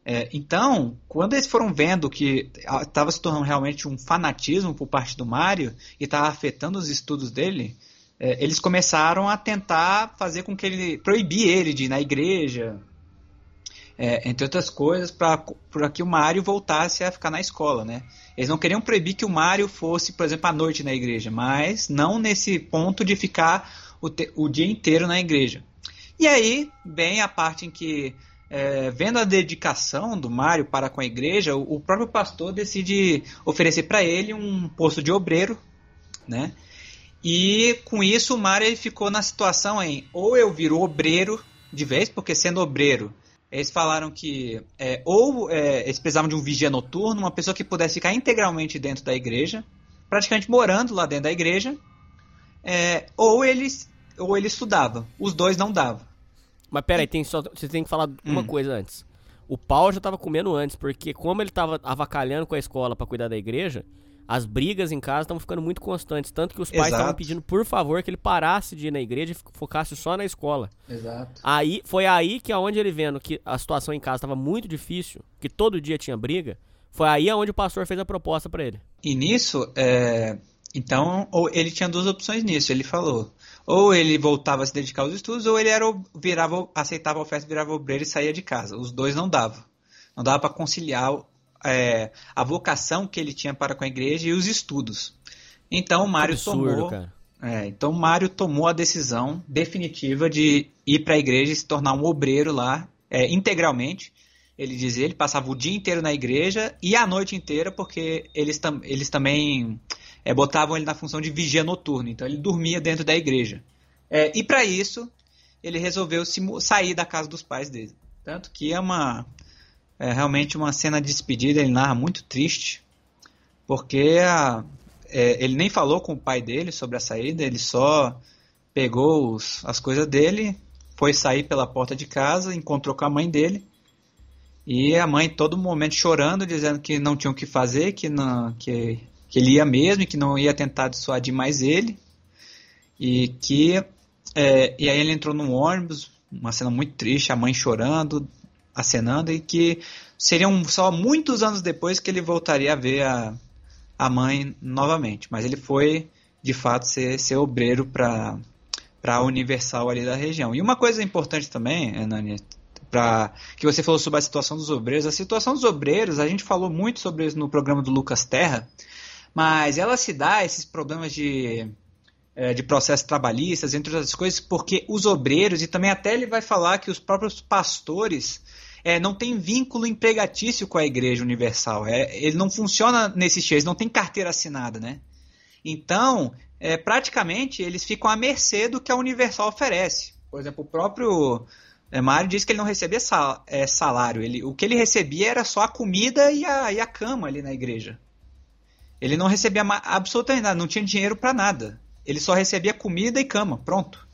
É, então, quando eles foram vendo que estava se tornando realmente um fanatismo por parte do Mário e estava afetando os estudos dele, é, eles começaram a tentar fazer com que ele proibir ele de ir na igreja, é, entre outras coisas, para que o Mário voltasse a ficar na escola, né? Eles não queriam proibir que o Mário fosse, por exemplo, à noite na igreja, mas não nesse ponto de ficar o, te, o dia inteiro na igreja. E aí, bem a parte em que, é, vendo a dedicação do Mário para com a igreja, o, o próprio pastor decide oferecer para ele um posto de obreiro, né? E com isso o Mário ele ficou na situação em ou eu viro obreiro de vez, porque sendo obreiro eles falaram que é, ou é, eles precisavam de um vigia noturno, uma pessoa que pudesse ficar integralmente dentro da igreja, praticamente morando lá dentro da igreja, é, ou eles ou ele estudava. Os dois não davam. Mas peraí, tem só, você tem que falar uma hum. coisa antes. O Paulo já estava comendo antes, porque como ele estava avacalhando com a escola para cuidar da igreja, as brigas em casa estavam ficando muito constantes. Tanto que os pais estavam pedindo, por favor, que ele parasse de ir na igreja e focasse só na escola. Exato. Aí, foi aí que aonde ele vendo que a situação em casa estava muito difícil, que todo dia tinha briga, foi aí aonde o pastor fez a proposta para ele. E nisso, é... então, ou ele tinha duas opções nisso, ele falou. Ou ele voltava a se dedicar aos estudos, ou ele era virava, aceitava a oferta, virava obreiro e saía de casa. Os dois não davam. Não dava para conciliar é, a vocação que ele tinha para com a igreja e os estudos. Então o Mário tomou. É, então Mário tomou a decisão definitiva de ir para a igreja e se tornar um obreiro lá é, integralmente. Ele dizia, ele passava o dia inteiro na igreja e a noite inteira, porque eles, tam, eles também é, botavam ele na função de vigia noturno. Então ele dormia dentro da igreja. É, e para isso, ele resolveu se, sair da casa dos pais dele. Tanto que é uma, é realmente uma cena de despedida, ele narra muito triste, porque a, é, ele nem falou com o pai dele sobre a saída, ele só pegou os, as coisas dele, foi sair pela porta de casa, encontrou com a mãe dele, e a mãe todo momento chorando, dizendo que não tinha o que fazer, que, não, que, que ele ia mesmo, que não ia tentar dissuadir mais ele, e que é, e aí ele entrou num ônibus, uma cena muito triste, a mãe chorando, acenando e que seriam só muitos anos depois que ele voltaria a ver a, a mãe novamente. Mas ele foi, de fato, ser, ser obreiro para a Universal ali da região. E uma coisa importante também, Hernani, para que você falou sobre a situação dos obreiros. A situação dos obreiros, a gente falou muito sobre isso no programa do Lucas Terra, mas ela se dá esses problemas de é, de processos trabalhistas, entre outras coisas, porque os obreiros, e também até ele vai falar que os próprios pastores é, não tem vínculo empregatício com a Igreja Universal. É, ele não funciona nesse estilo, eles não tem carteira assinada, né? Então, é, praticamente, eles ficam à mercê do que a Universal oferece. Por exemplo, o próprio é, Mário disse que ele não recebia sal, é, salário. Ele, o que ele recebia era só a comida e a, e a cama ali na igreja. Ele não recebia absolutamente nada, não tinha dinheiro para nada. Ele só recebia comida e cama, pronto.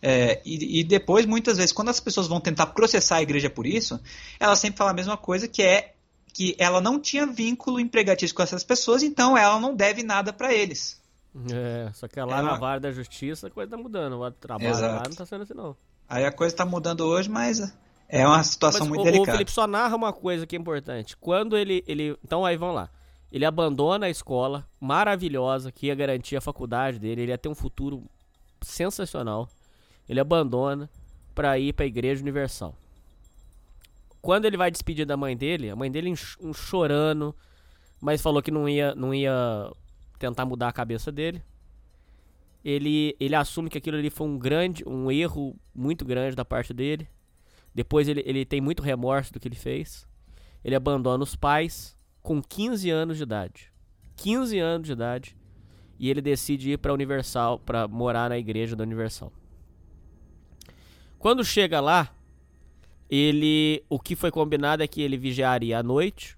É, e, e, depois, muitas vezes, quando as pessoas vão tentar processar a igreja por isso, ela sempre fala a mesma coisa, que é que ela não tinha vínculo empregatício com essas pessoas, então ela não deve nada para eles. É, só que lá é na vara da justiça a coisa tá mudando, o trabalho Exato. lá não tá sendo assim não. Aí a coisa tá mudando hoje, mas é uma situação mas muito o, delicada. O Felipe só narra uma coisa que é importante. Quando ele, ele. Então aí vamos lá. Ele abandona a escola maravilhosa que ia garantir a faculdade dele, ele ia ter um futuro sensacional. Ele abandona para ir para a Igreja Universal. Quando ele vai despedir da mãe dele, a mãe dele um chorando, mas falou que não ia, não ia tentar mudar a cabeça dele. Ele, ele assume que aquilo ali foi um grande, um erro muito grande da parte dele. Depois ele, ele tem muito remorso do que ele fez. Ele abandona os pais com 15 anos de idade. 15 anos de idade. E ele decide ir para Universal, para morar na igreja da Universal. Quando chega lá, ele o que foi combinado é que ele vigiaria à noite,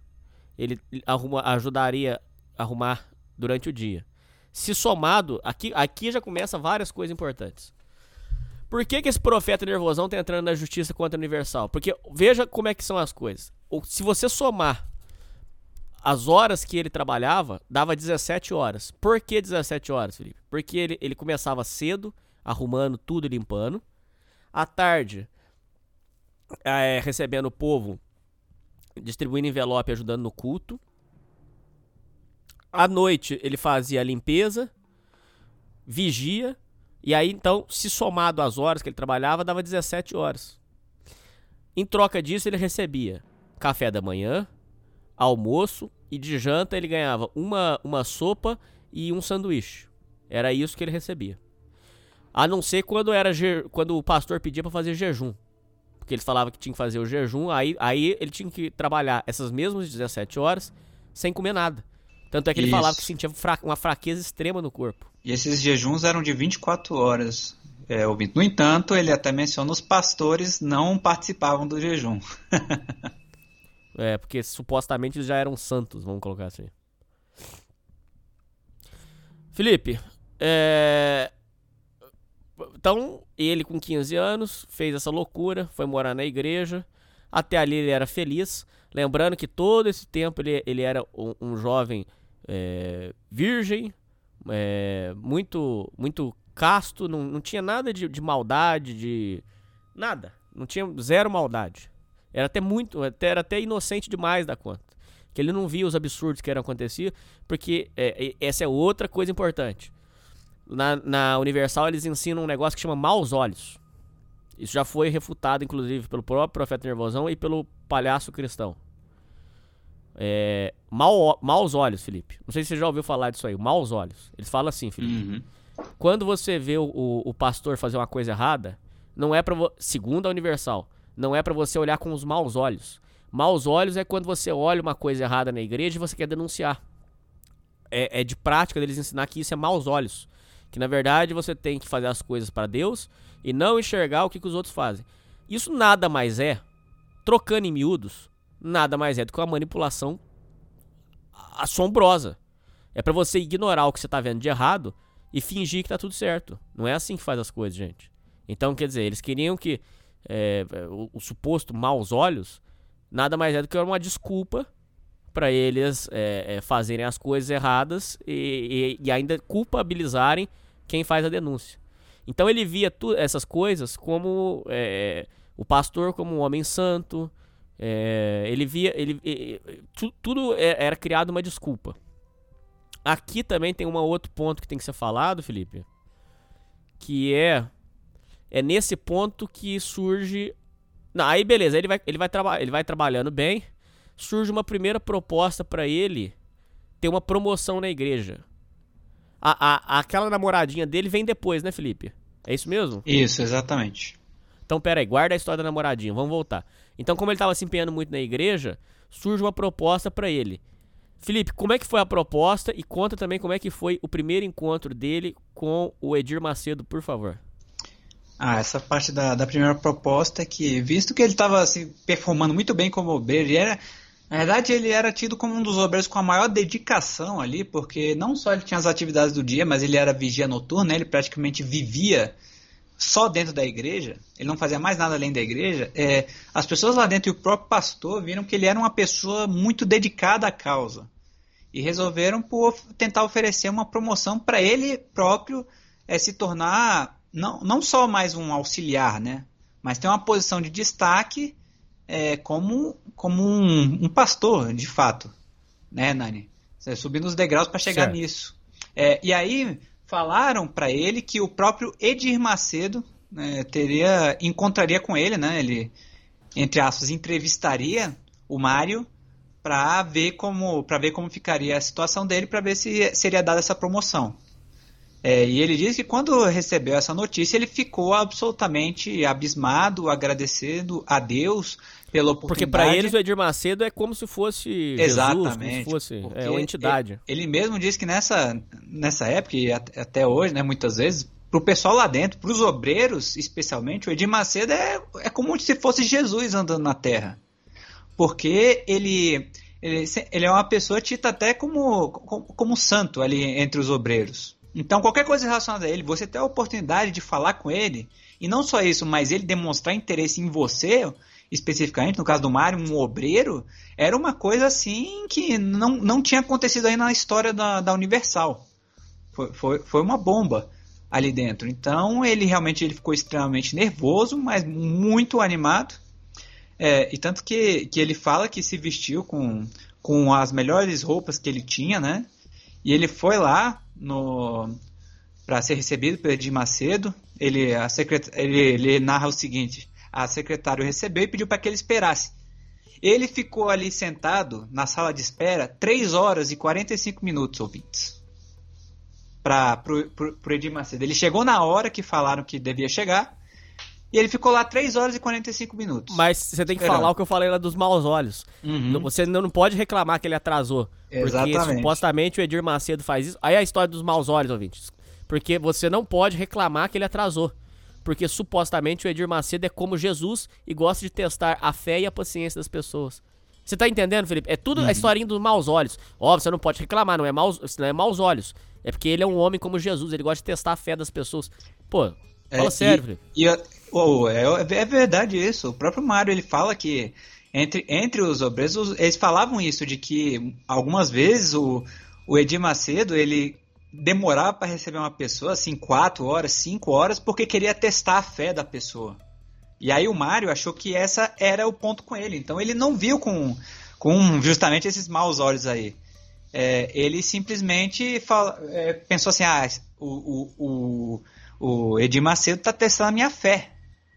ele arruma, ajudaria a arrumar durante o dia. Se somado, aqui, aqui já começa várias coisas importantes. Por que, que esse profeta nervosão está entrando na justiça contra a Universal? Porque veja como é que são as coisas. Se você somar as horas que ele trabalhava, dava 17 horas. Por que 17 horas, Felipe? Porque ele, ele começava cedo, arrumando tudo e limpando. À tarde, é, recebendo o povo, distribuindo envelope, ajudando no culto. À noite, ele fazia a limpeza, vigia e aí, então, se somado às horas que ele trabalhava, dava 17 horas. Em troca disso, ele recebia café da manhã, almoço e de janta ele ganhava uma, uma sopa e um sanduíche. Era isso que ele recebia. A não ser quando era quando o pastor pedia para fazer jejum. Porque eles falavam que tinha que fazer o jejum, aí, aí ele tinha que trabalhar essas mesmas 17 horas sem comer nada. Tanto é que ele Isso. falava que sentia fra uma fraqueza extrema no corpo. E esses jejuns eram de 24 horas, é, ouvindo. No entanto, ele até menciona os pastores não participavam do jejum. é, porque supostamente eles já eram santos, vamos colocar assim. Felipe, é... então ele com 15 anos fez essa loucura, foi morar na igreja. Até ali ele era feliz. Lembrando que todo esse tempo ele, ele era um, um jovem é, virgem, é, muito muito casto, não, não tinha nada de, de, maldade, de nada, não tinha zero maldade. Era até muito, até, era até inocente demais da conta. Que ele não via os absurdos que eram acontecer, porque é, essa é outra coisa importante. Na, na Universal eles ensinam um negócio que chama maus olhos. Isso já foi refutado, inclusive, pelo próprio profeta Nervosão e pelo palhaço cristão. É, mal, maus olhos, Felipe. Não sei se você já ouviu falar disso aí. Maus olhos. Eles falam assim, Felipe. Uhum. Quando você vê o, o, o, pastor fazer uma coisa errada, não é para segundo a Universal, não é para você olhar com os maus olhos. Maus olhos é quando você olha uma coisa errada na igreja e você quer denunciar. É, é de prática deles ensinar que isso é maus olhos. Que na verdade você tem que fazer as coisas para Deus e não enxergar o que, que os outros fazem. Isso nada mais é, trocando em miúdos, nada mais é do que uma manipulação assombrosa. É para você ignorar o que você tá vendo de errado e fingir que tá tudo certo. Não é assim que faz as coisas, gente. Então, quer dizer, eles queriam que é, o, o, suposto maus olhos nada mais é do que uma desculpa para eles é, é, fazerem as coisas erradas e, e, e, ainda culpabilizarem quem faz a denúncia. Então ele via essas coisas como é, o pastor como um homem santo, é, ele via. Ele, ele, tudo é, era criado uma desculpa. Aqui também tem um outro ponto que tem que ser falado, Felipe. Que é. É nesse ponto que surge. Não, aí beleza, ele vai, ele, vai ele vai trabalhando bem. Surge uma primeira proposta para ele ter uma promoção na igreja. A, a, aquela namoradinha dele vem depois, né, Felipe? É isso mesmo? Isso, exatamente. Então, pera aí, guarda a história da namoradinha, vamos voltar. Então, como ele estava se empenhando muito na igreja, surge uma proposta para ele. Felipe, como é que foi a proposta e conta também como é que foi o primeiro encontro dele com o Edir Macedo, por favor. Ah, essa parte da, da primeira proposta é que, visto que ele estava se assim, performando muito bem como obreiro, ele era, na verdade ele era tido como um dos obreiros com a maior dedicação ali, porque não só ele tinha as atividades do dia, mas ele era vigia noturno, ele praticamente vivia só dentro da igreja, ele não fazia mais nada além da igreja, é, as pessoas lá dentro e o próprio pastor viram que ele era uma pessoa muito dedicada à causa. E resolveram por tentar oferecer uma promoção para ele próprio é, se tornar não, não só mais um auxiliar, né? Mas ter uma posição de destaque é, como, como um, um, pastor, de fato. Né, Nani? Você subindo os degraus para chegar certo. nisso. É, e aí falaram para ele que o próprio Edir Macedo né, teria encontraria com ele, né? Ele entre aspas entrevistaria o Mário para ver como para ver como ficaria a situação dele para ver se seria dada essa promoção. É, e ele diz que quando recebeu essa notícia ele ficou absolutamente abismado, agradecendo a Deus pela oportunidade. Porque para eles o Edir Macedo é como se fosse Exatamente, Jesus, como se fosse é, uma entidade. Ele, ele, mesmo disse que nessa, nessa época, e até hoje, né, muitas vezes, para o pessoal lá dentro, para os obreiros especialmente, o Edir Macedo é, é como se fosse Jesus andando na terra. Porque ele, ele, ele é uma pessoa tita até como, como, como santo ali entre os obreiros. Então, qualquer coisa relacionada a ele, você ter a oportunidade de falar com ele, e não só isso, mas ele demonstrar interesse em você, especificamente, no caso do Mario, um obreiro, era uma coisa assim que não, não tinha acontecido aí na história da, da Universal. Foi, foi, foi uma bomba ali dentro. Então ele realmente ele ficou extremamente nervoso, mas muito animado. É, e tanto que, que ele fala que se vestiu com, com as melhores roupas que ele tinha, né? E ele foi lá no para ser recebido pelo Edir Macedo. Ele, a secret, ele, ele narra o seguinte: a secretária recebeu e pediu para que ele esperasse. Ele ficou ali sentado na sala de espera 3 horas e 45 minutos, ouvintes. Para o Edir Macedo. Ele chegou na hora que falaram que devia chegar. E ele ficou lá 3 horas e 45 minutos. Mas você tem que esperando. falar o que eu falei lá dos maus olhos. Uhum. Você não pode reclamar que ele atrasou. Exatamente. Porque supostamente o Edir Macedo faz isso. Aí é a história dos maus olhos, ouvintes. Porque você não pode reclamar que ele atrasou porque supostamente o Edir Macedo é como Jesus e gosta de testar a fé e a paciência das pessoas. Você tá entendendo, Felipe? É tudo uhum. a historinha dos maus olhos. Óbvio, você não pode reclamar, não é maus, não é maus olhos. É porque ele é um homem como Jesus, ele gosta de testar a fé das pessoas. Pô, fala é, sério, Felipe. E, oh, é, é, verdade isso. O próprio Mário, ele fala que entre, entre os obresos, eles falavam isso, de que algumas vezes o, o Edir Macedo, ele demorar para receber uma pessoa, assim, quatro horas, cinco horas, porque queria testar a fé da pessoa. E aí o Mário achou que essa era o ponto com ele. Então ele não viu com, com justamente esses maus olhos aí. É, ele simplesmente fala, é, pensou assim: ah, o, o, o, o Edir Macedo está testando a minha fé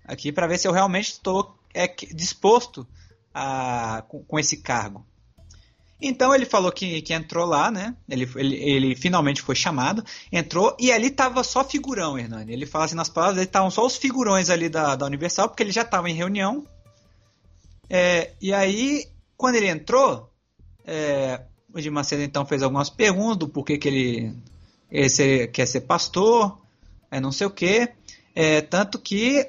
aqui para ver se eu realmente estou é, disposto a, com, com esse cargo. Então ele falou que, que entrou lá, né? Ele, ele, ele finalmente foi chamado, entrou e ali tava só figurão, Hernani. Ele fala assim nas palavras, ele estavam só os figurões ali da, da Universal, porque ele já estava em reunião. É, e aí, quando ele entrou, é, o Edir Macedo então fez algumas perguntas do porquê que ele, ele quer ser pastor, é, não sei o quê. É, tanto que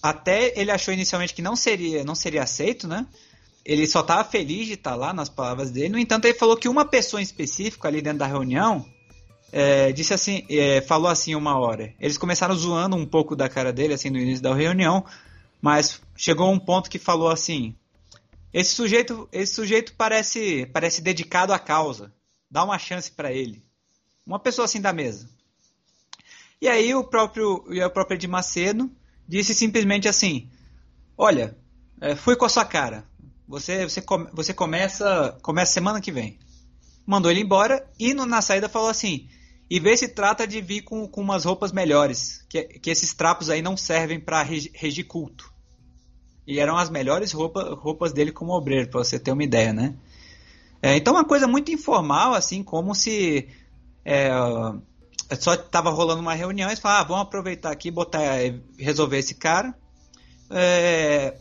até ele achou inicialmente que não seria, não seria aceito, né? Ele só estava feliz de estar tá lá nas palavras dele. No entanto, ele falou que uma pessoa em específico ali dentro da reunião é, disse assim, é, falou assim uma hora. Eles começaram zoando um pouco da cara dele assim no início da reunião, mas chegou um ponto que falou assim: esse sujeito, esse sujeito parece, parece dedicado à causa. Dá uma chance para ele. Uma pessoa assim da mesa. E aí o próprio, o próprio Edir Macedo disse simplesmente assim: Olha, é, fui com a sua cara. Você, você, você começa, começa semana que vem. Mandou ele embora e no, na saída falou assim: e vê se trata de vir com, com umas roupas melhores, que, que esses trapos aí não servem para regir culto. E eram as melhores roupa, roupas dele como obreiro, para você ter uma ideia, né? É, então, uma coisa muito informal, assim, como se é, só estava rolando uma reunião e falaram, ah, vamos aproveitar aqui, botar, resolver esse cara. É,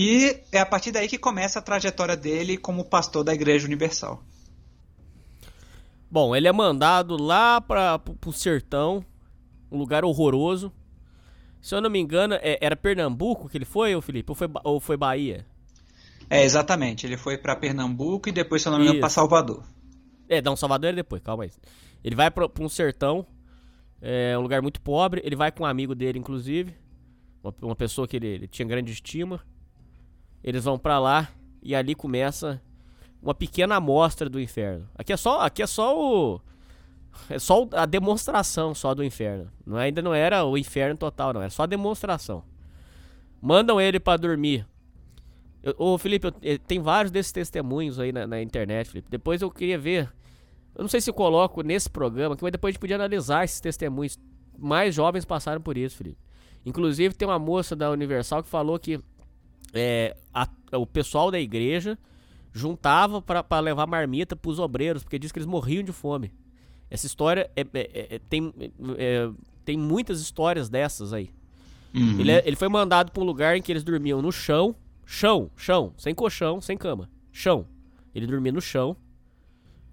e é a partir daí que começa a trajetória dele como pastor da Igreja Universal. Bom, ele é mandado lá para o sertão, um lugar horroroso. Se eu não me engano, é, era Pernambuco que ele foi, ou Felipe? Ou foi, ou foi Bahia? É, exatamente. Ele foi para Pernambuco e depois, se eu não me engano, para Salvador. É, não, Salvador é depois, calma aí. Ele vai para um sertão É um lugar muito pobre. Ele vai com um amigo dele, inclusive. Uma, uma pessoa que ele, ele tinha grande estima. Eles vão pra lá e ali começa uma pequena amostra do inferno. Aqui é só, aqui é só o é só o- a demonstração só do inferno. Não é- ainda não era o inferno total, não. É só a demonstração. Mandam ele pra dormir. Eu- Ô, Felipe, eu- eh, tem vários desses testemunhos aí na, na internet, Felipe. Depois eu queria ver. Eu não sei se eu coloco nesse programa, mas depois a gente podia analisar esses testemunhos. Mais jovens passaram por isso, Felipe. Inclusive, tem uma moça da Universal que falou que é, a- o pessoal da igreja juntava pra levar marmita pros obreiros, porque diz que eles morriam de fome. Essa história é- é- é- tem, é, tem muitas histórias dessas aí. Uhum. Ele, é- ele foi mandado pra um lugar em que eles dormiam no chão. Chão, chão, sem colchão, sem cama. Chão. Ele dormia no chão.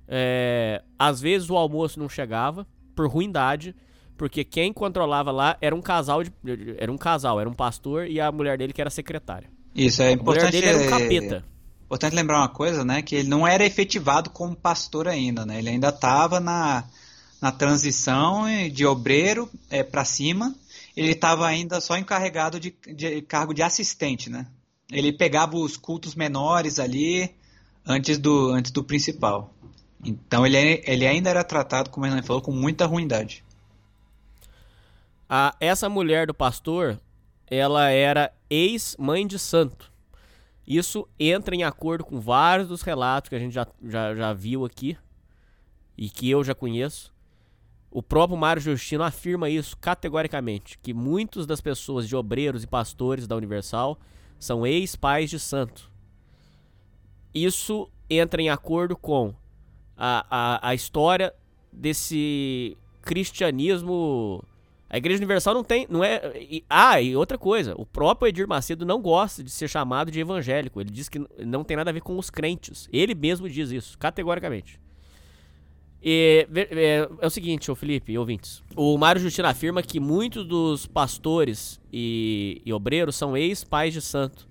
É, às vezes o almoço não chegava, por ruindade, porque quem controlava lá era um casal de, era um casal, era um pastor e a mulher dele que era secretária. Isso, é importante. dele era um é- capeta. Importante lembrar uma coisa, né? Que ele não era efetivado como pastor ainda, né? Ele ainda estava na, na transição de obreiro é, para cima. Ele estava ainda só encarregado de, de cargo de assistente, né? Ele pegava os cultos menores ali antes do, antes do principal. Então ele, ele ainda era tratado, como Renan falou, com muita ruindade. A, essa mulher do pastor, ela era ex-mãe de santo. Isso entra em acordo com vários dos relatos que a gente já, já, já viu aqui e que eu já conheço. O próprio Mário Justino afirma isso categoricamente, que muitas das pessoas de obreiros e pastores da Universal são ex-pais de santo. Isso entra em acordo com a, a, a história desse cristianismo a Igreja Universal não tem. Não é, e- ah, e outra coisa. O próprio Edir Macedo não gosta de ser chamado de evangélico. Ele diz que não tem nada a ver com os crentes. Ele mesmo diz isso, categoricamente. E, é, é o seguinte, ô Felipe e ouvintes. O Mário Justino afirma que muitos dos pastores e, e obreiros são ex-pais de santo.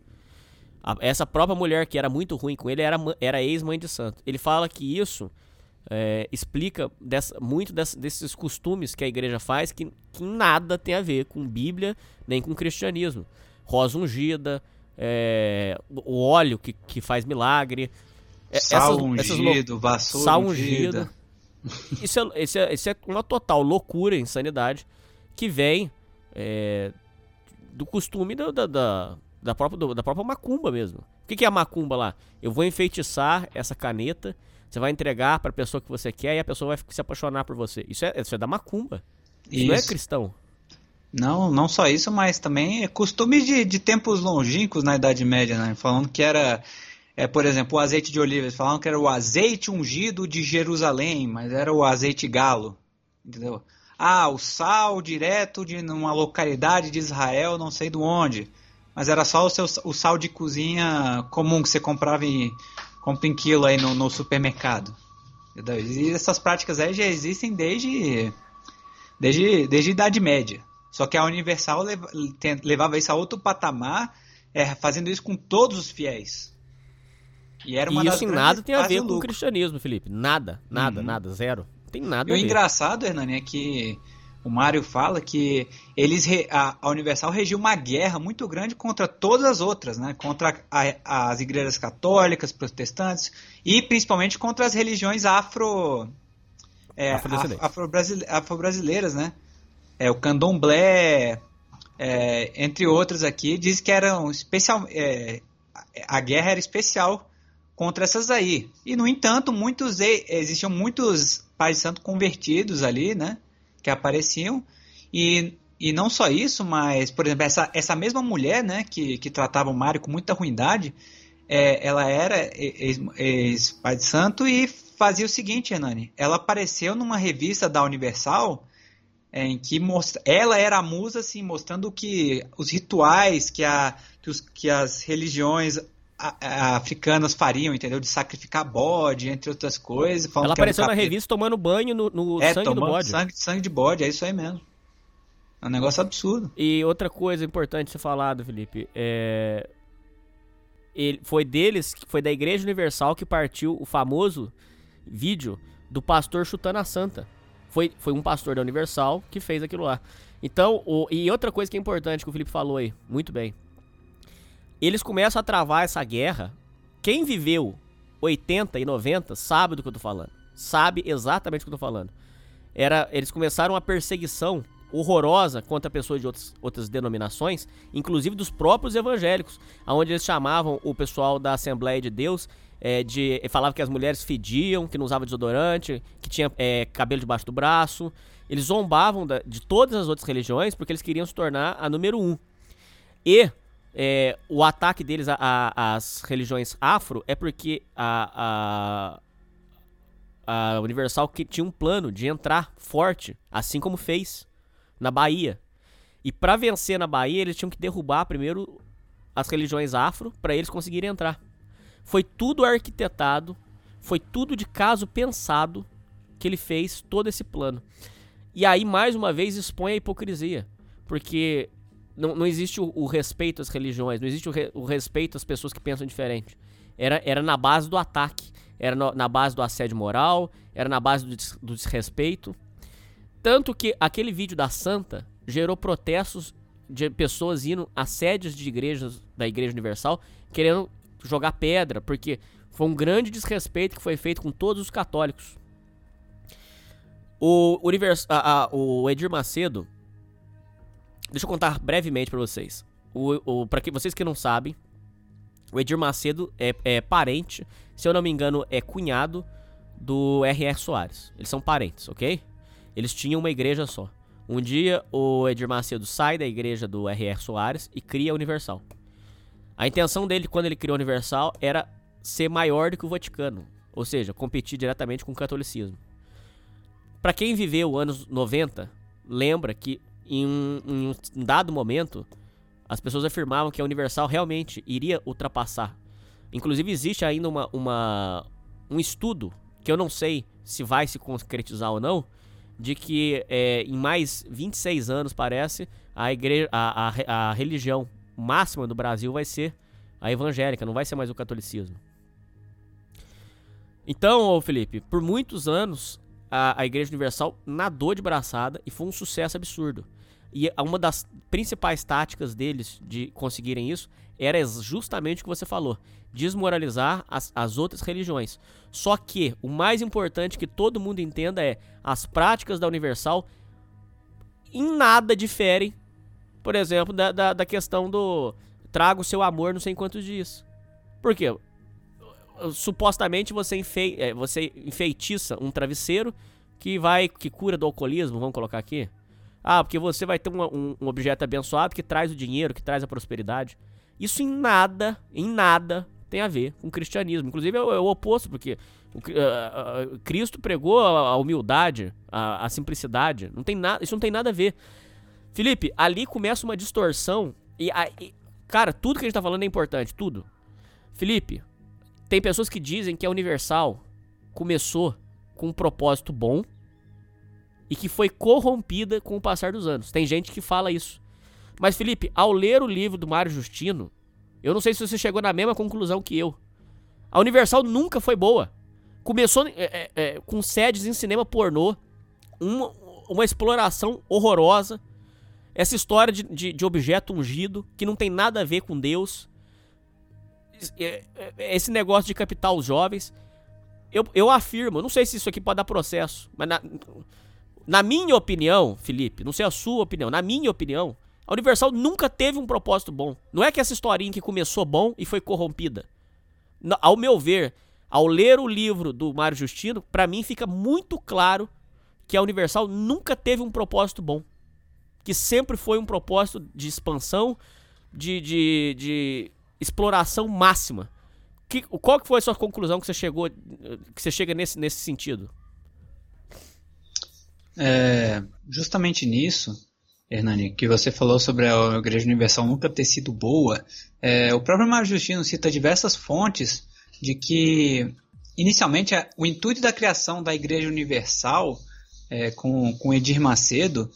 A- essa própria mulher que era muito ruim com ele era, era ex-mãe de santo. Ele fala que isso é, explica dessa- muito dessa- desses costumes que a igreja faz que, que nada tem a ver com Bíblia nem com cristianismo. Rosa ungida, é, o óleo que, que faz milagre. é, Sal essas- essas ungido, vassoura sal ungida. ungido. Isso é, isso, é, isso é uma total loucura, insanidade, que vem é, do costume da, da, da, da própria, da própria macumba mesmo. O que, que é a macumba lá? Eu vou enfeitiçar essa caneta, você vai entregar pra pessoa que você quer e a pessoa vai se apaixonar por você. Isso é, isso é da macumba. Isso, não é Isso. cristão. Não, não só isso, mas também costumes de, de tempos longínquos na Idade Média, né? Falando que era, é, por exemplo, o azeite de oliva. Eles falavam que era o azeite ungido de Jerusalém, mas era o azeite galo, entendeu? Ah, o sal direto de uma localidade de Israel, não sei de onde. Mas era só o, seu, o sal de cozinha comum que você comprava em, compra em quilo aí no, no supermercado. E essas práticas aí já existem desde, desde, desde a Idade Média. Só que a Universal leva- levava isso a outro patamar, é, fazendo isso com todos os fiéis. E era uma E isso nada tem a ver com o cristianismo, Felipe. Nada, nada, Uhum. nada, zero. Não tem nada E a o ver. engraçado, Hernani, é que o Mário fala que eles a, a Universal regiu uma guerra muito grande contra todas as outras, né? Contra a- as igrejas católicas, protestantes e principalmente contra as religiões afro é, Afrodescendentes. af- afro-brasile- afro-brasileiras, né? É, o candomblé, é, entre outros aqui, diz que eram especial, é, a guerra era especial contra essas aí. E no entanto, muitos existiam muitos pais de santo convertidos ali, né, que apareciam. E, e não só isso, mas por exemplo, essa, essa mesma mulher, né, que, que tratava o Mário com muita ruindade, é, ela era ex- ex-pai de santo e fazia o seguinte, Hernani, ela apareceu numa revista da Universal é, em que mostra, ela era a musa assim, mostrando que os rituais que, a, que, os, que as religiões africanas fariam, entendeu? De sacrificar bode, entre outras coisas. Ela apareceu na capeta. revista tomando banho no, no É, sangue do bode. Sangue, sangue de bode, é isso aí mesmo. É um negócio absurdo. E outra coisa importante ser falado, Felipe, é ele foi deles, foi da Igreja Universal que partiu o famoso vídeo do pastor chutando a santa. Foi, foi um pastor da Universal que fez aquilo lá. Então, o, e outra coisa que é importante que o Felipe falou aí, muito bem. Eles começam a travar essa guerra. Quem viveu 80 e 90 sabe do que eu tô falando. Sabe exatamente o que eu tô falando. Era, eles começaram a perseguição horrorosa contra pessoas de outras, outras denominações, inclusive dos próprios evangélicos, onde eles chamavam o pessoal da Assembleia de Deus é, de falavam que as mulheres fediam, que não usavam desodorante, que tinha é, cabelo debaixo do braço. Eles zombavam da, de todas as outras religiões porque eles queriam se tornar a número um. E é, o ataque deles às religiões afro é porque a, a, a Universal que tinha um plano de entrar forte, assim como fez na Bahia. E para vencer na Bahia, eles tinham que derrubar primeiro as religiões afro para eles conseguirem entrar. Foi tudo arquitetado, foi tudo de caso pensado que ele fez todo esse plano. E aí, mais uma vez, expõe a hipocrisia. Porque não, não existe o, o, respeito às religiões, não existe o, re, o, respeito às pessoas que pensam diferente. Era, era na base do ataque, era no, na base do assédio moral, era na base do, des, do desrespeito. Tanto que aquele vídeo da Santa gerou protestos de pessoas indo a sedes de igrejas da Igreja Universal querendo jogar pedra, porque foi um grande desrespeito que foi feito com todos os católicos. O, univers, a, a, o Edir Macedo, deixa eu contar brevemente para vocês. O, o, para que vocês que não sabem, o Edir Macedo é, é parente, se eu não me engano, é cunhado do R.R. Soares. Eles são parentes, ok? Eles tinham uma igreja só. Um dia o Edir Macedo sai da igreja do R.R. Soares e cria a Universal. A intenção dele quando ele criou a Universal era ser maior do que o Vaticano, ou seja, competir diretamente com o catolicismo. Para quem viveu anos 90, lembra que em um, em um dado momento as pessoas afirmavam que a Universal realmente iria ultrapassar. Inclusive existe ainda uma, uma, um estudo que eu não sei se vai se concretizar ou não, de que é, em mais 26 anos, parece, a, igreja, a, a, a religião máxima do Brasil vai ser a evangélica, não vai ser mais o catolicismo. Então, Felipe, por muitos anos a, a Igreja Universal nadou de braçada e foi um sucesso absurdo. E uma das principais táticas deles de conseguirem isso era justamente o que você falou: desmoralizar as, as outras religiões. Só que o mais importante que todo mundo entenda é: as práticas da Universal em nada diferem, por exemplo, da, da, da questão do traga o seu amor não sei quantos dias. Por quê? Supostamente você, enfei, é, você enfeitiça um travesseiro que vai que cura do alcoolismo, vamos colocar aqui. Ah, porque você vai ter um, um, um objeto abençoado que traz o dinheiro, que traz a prosperidade. Isso em nada, em nada tem a ver com o cristianismo. Inclusive é o, é o oposto, porque o, uh, uh, Cristo pregou a, a humildade, a, a, simplicidade. Não tem nada, isso não tem nada a ver. Felipe, ali começa uma distorção e, e, cara, tudo que a gente tá falando é importante, tudo. Felipe, tem pessoas que dizem que a Universal começou com um propósito bom e que foi corrompida com o passar dos anos. Tem gente que fala isso. Mas, Felipe, ao ler o livro do Mário Justino, eu não sei se você chegou na mesma conclusão que eu. A Universal nunca foi boa. Começou é, é, é, com sedes em cinema pornô, uma, uma exploração horrorosa, essa história de, de, de, objeto ungido, que não tem nada a ver com Deus, esse negócio de capital os jovens. Eu, eu afirmo, não sei se isso aqui pode dar processo, mas na, na minha opinião, Felipe, não sei a sua opinião, na minha opinião, a Universal nunca teve um propósito bom. Não é que essa historinha que começou bom e foi corrompida. Ao meu ver, ao ler o livro do Mário Justino, para mim fica muito claro que a Universal nunca teve um propósito bom. Que sempre foi um propósito de expansão, de, de, de exploração máxima. Que, qual que foi a sua conclusão que você chegou, que você chega nesse, nesse sentido? É, justamente nisso, Hernani, que você falou sobre a Igreja Universal nunca ter sido boa, é, o próprio Mário Justino cita diversas fontes de que, inicialmente, o intuito da criação da Igreja Universal é, com, com Edir Macedo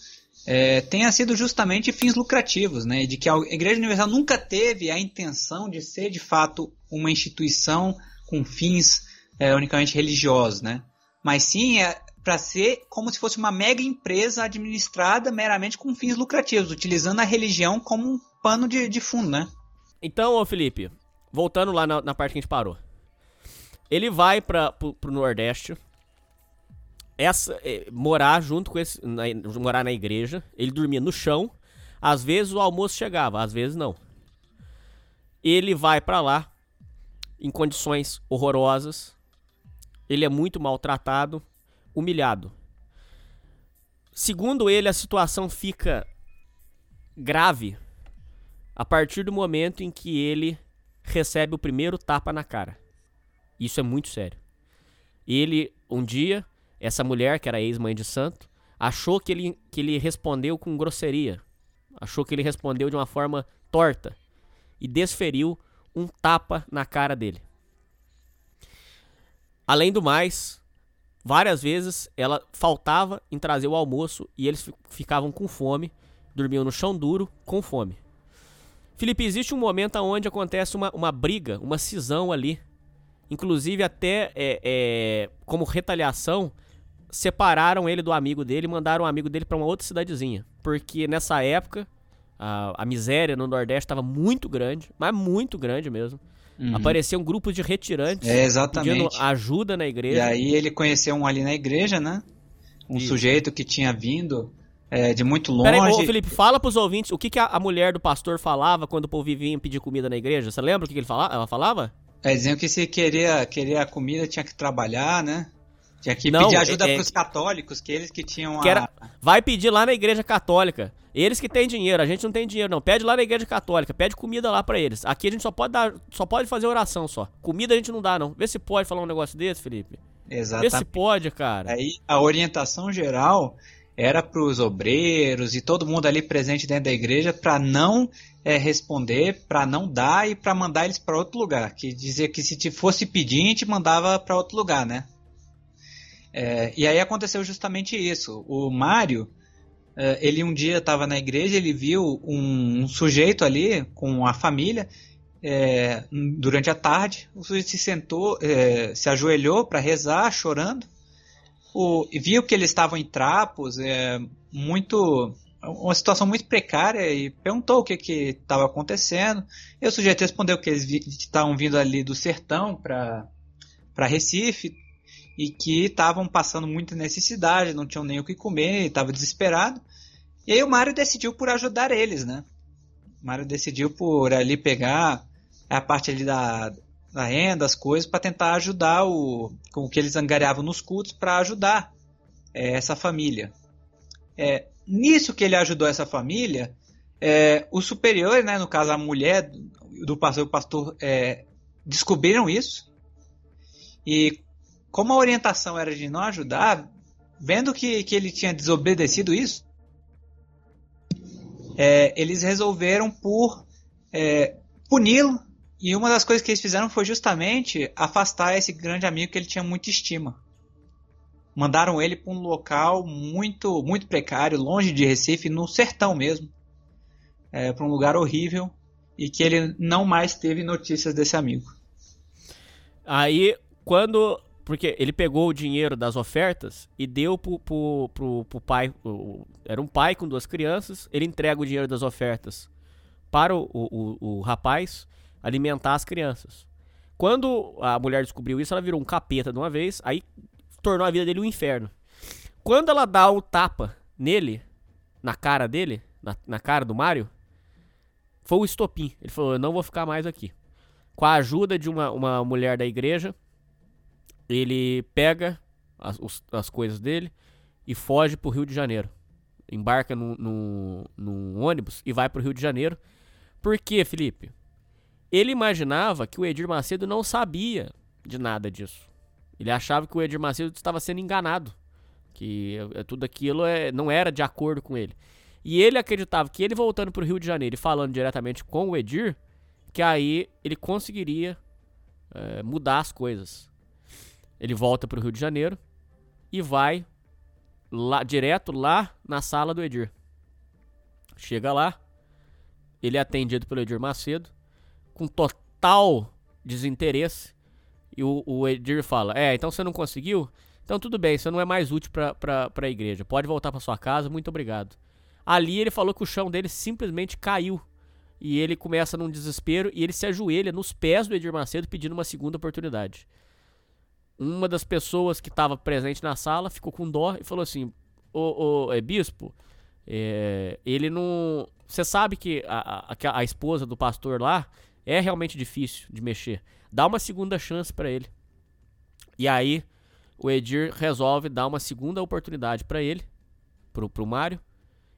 é, tenha sido justamente fins lucrativos, né? de que a Igreja Universal nunca teve a intenção de ser, de fato, uma instituição com fins é, unicamente religiosos, né? mas sim é, para ser como se fosse uma mega empresa administrada meramente com fins lucrativos, utilizando a religião como um pano de, de fundo, né? Então, ô Felipe, voltando lá na, na parte que a gente parou. Ele vai para pro Nordeste, essa, é, morar junto com esse. Na, morar na igreja. Ele dormia no chão. Às vezes o almoço chegava, às vezes não. Ele vai para lá em condições horrorosas. Ele é muito maltratado, humilhado. Segundo ele, a situação fica grave a partir do momento em que ele recebe o primeiro tapa na cara. Isso é muito sério. Ele, um dia, essa mulher, que era ex-mãe de santo, achou que ele, que ele respondeu com grosseria. Achou que ele respondeu de uma forma torta. E desferiu um tapa na cara dele. Além do mais, várias vezes ela faltava em trazer o almoço e eles ficavam com fome, dormiam no chão duro com fome. Felipe, existe um momento onde acontece uma, uma briga, uma cisão ali. Inclusive, até é, é, como retaliação, separaram ele do amigo dele e mandaram o amigo dele para uma outra cidadezinha. Porque nessa época, a, a miséria no Nordeste estava muito grande, mas muito grande mesmo. Uhum. Apareciam grupos de retirantes é, exatamente. pedindo ajuda na igreja. E aí ele conheceu um ali na igreja, né? Um Isso. sujeito que tinha vindo é, de muito longe. Peraí, ô, Felipe, fala pros ouvintes o que, que a, a, mulher do pastor falava quando o povo vinha pedir comida na igreja. Você lembra o que, que ele falava, ela falava? É, diziam que se queria, queria comida tinha que trabalhar, né? Tinha que Não, pedir ajuda é, pros católicos, que eles que tinham que era, Vai pedir lá na igreja católica. Eles que têm dinheiro, a gente não tem dinheiro não. Pede lá na igreja católica, pede comida lá para eles. Aqui a gente só pode dar, só pode fazer oração só. Comida a gente não dá não. Vê se pode falar um negócio desse, Felipe. Exatamente. Vê se pode, cara. Aí a orientação geral era para os obreiros e todo mundo ali presente dentro da igreja para não é, responder, para não dar e para mandar eles para outro lugar. Que dizia que se fosse pedir, a gente mandava para outro lugar, né? É, e aí aconteceu justamente isso. O Mário, é, ele um dia estava na igreja, ele viu um, um, sujeito ali com a família. É, durante a tarde, o sujeito se sentou, é, se ajoelhou para rezar, chorando o, viu que eles estavam em trapos, é, muito uma situação muito precária e perguntou o que estava acontecendo. E o sujeito respondeu que eles estavam vindo ali do sertão para Recife e que estavam passando muita necessidade, não tinham nem o que comer, estava desesperado. E aí o Mário decidiu por ajudar eles, né? O Mário decidiu por ali pegar a parte ali da, a renda, as coisas, para tentar ajudar o, com o que eles angariavam nos cultos para ajudar é, essa família. É, nisso que ele ajudou essa família, é, os superiores, né, no caso a mulher do pastor, o pastor é, descobriram isso e como a orientação era de não ajudar, vendo que, que ele tinha desobedecido isso, é, eles resolveram por é, puni-lo e uma das coisas que eles fizeram foi justamente afastar esse grande amigo que ele tinha muita estima. Mandaram ele para um local muito muito precário, longe de Recife, no sertão mesmo, é, para um lugar horrível e que ele não mais teve notícias desse amigo. Aí, quando porque ele pegou o dinheiro das ofertas e deu pro, pro, pro, pro pai. Era um pai com duas crianças. Ele entrega o dinheiro das ofertas para o, o, o, o rapaz alimentar as crianças. Quando a mulher descobriu isso, ela virou um capeta de uma vez, aí tornou a vida dele um inferno. Quando ela dá o tapa nele, na cara dele, na, na cara do Mario, foi o estopim. Ele falou: Eu não vou ficar mais aqui. Com a ajuda de uma, uma mulher da igreja, ele pega as, os, as coisas dele e foge pro Rio de Janeiro. Embarca num, ônibus e vai pro Rio de Janeiro. Por quê, Felipe? Ele imaginava que o Edir Macedo não sabia de nada disso. Ele achava que o Edir Macedo estava sendo enganado, que é, tudo aquilo é, não era de acordo com ele. E ele acreditava que ele voltando para o Rio de Janeiro e falando diretamente com o Edir, que aí ele conseguiria é, mudar as coisas. Ele volta para o Rio de Janeiro e vai lá direto lá na sala do Edir. Chega lá, ele é atendido pelo Edir Macedo com total desinteresse. E o, o Edir fala: É, então você não conseguiu? Então tudo bem, você não é mais útil pra, pra igreja. Pode voltar pra sua casa, muito obrigado. Ali ele falou que o chão dele simplesmente caiu. E ele começa num desespero e ele se ajoelha nos pés do Edir Macedo pedindo uma segunda oportunidade. Uma das pessoas que estava presente na sala ficou com dó e falou assim: Ô, ô é, bispo, é, ele não. Você sabe que a, a, a esposa do pastor lá é realmente difícil de mexer. Dá uma segunda chance para ele. E aí o Edir resolve dar uma segunda oportunidade para ele, pro, pro Mário,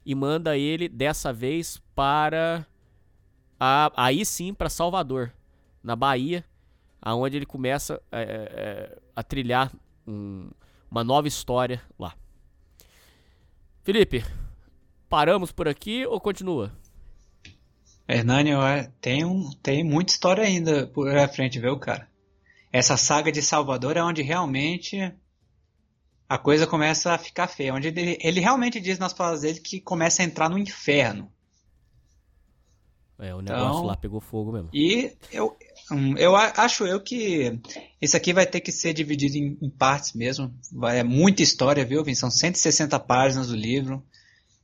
e manda ele dessa vez para a, aí sim para Salvador, na Bahia, aonde ele começa é, a trilhar um, uma nova história lá. Felipe, paramos por aqui ou continua? Hernani, tem, um, tem muita história ainda por à frente, viu, cara? Essa saga de Salvador é onde realmente a coisa começa a ficar feia. Onde ele, ele realmente diz nas palavras dele que começa a entrar no inferno. É, o negócio então, lá pegou fogo mesmo. E eu, hum, eu acho eu que isso aqui vai ter que ser dividido em, em partes mesmo. Vai, é muita história, viu, Vin? São 160 páginas do livro,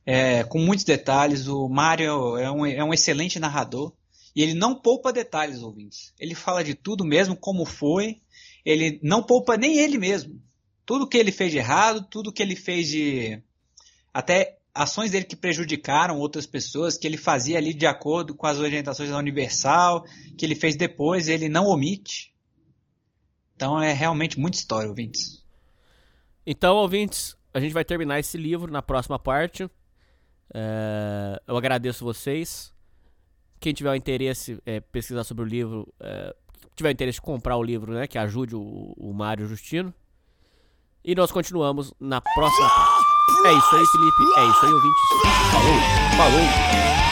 é, com muitos detalhes. O Mário é um, é um excelente narrador. E ele não poupa detalhes, ouvintes. Ele fala de tudo mesmo, como foi. Ele não poupa nem ele mesmo. Tudo que ele fez de errado, tudo que ele fez de. Até ações dele que prejudicaram outras pessoas, que ele fazia ali de acordo com as orientações da Universal, que ele fez depois, ele não omite. Então é realmente muita história, ouvintes. Então, ouvintes, a gente vai terminar esse livro na próxima parte. É, eu agradeço vocês. Quem tiver o interesse é, pesquisar sobre o livro, é, tiver o interesse de comprar o livro, né, que ajude o, o Mário Justino. E nós continuamos na próxima parte. É isso aí, Felipe. É isso aí, ouvintes. Falou. Falou.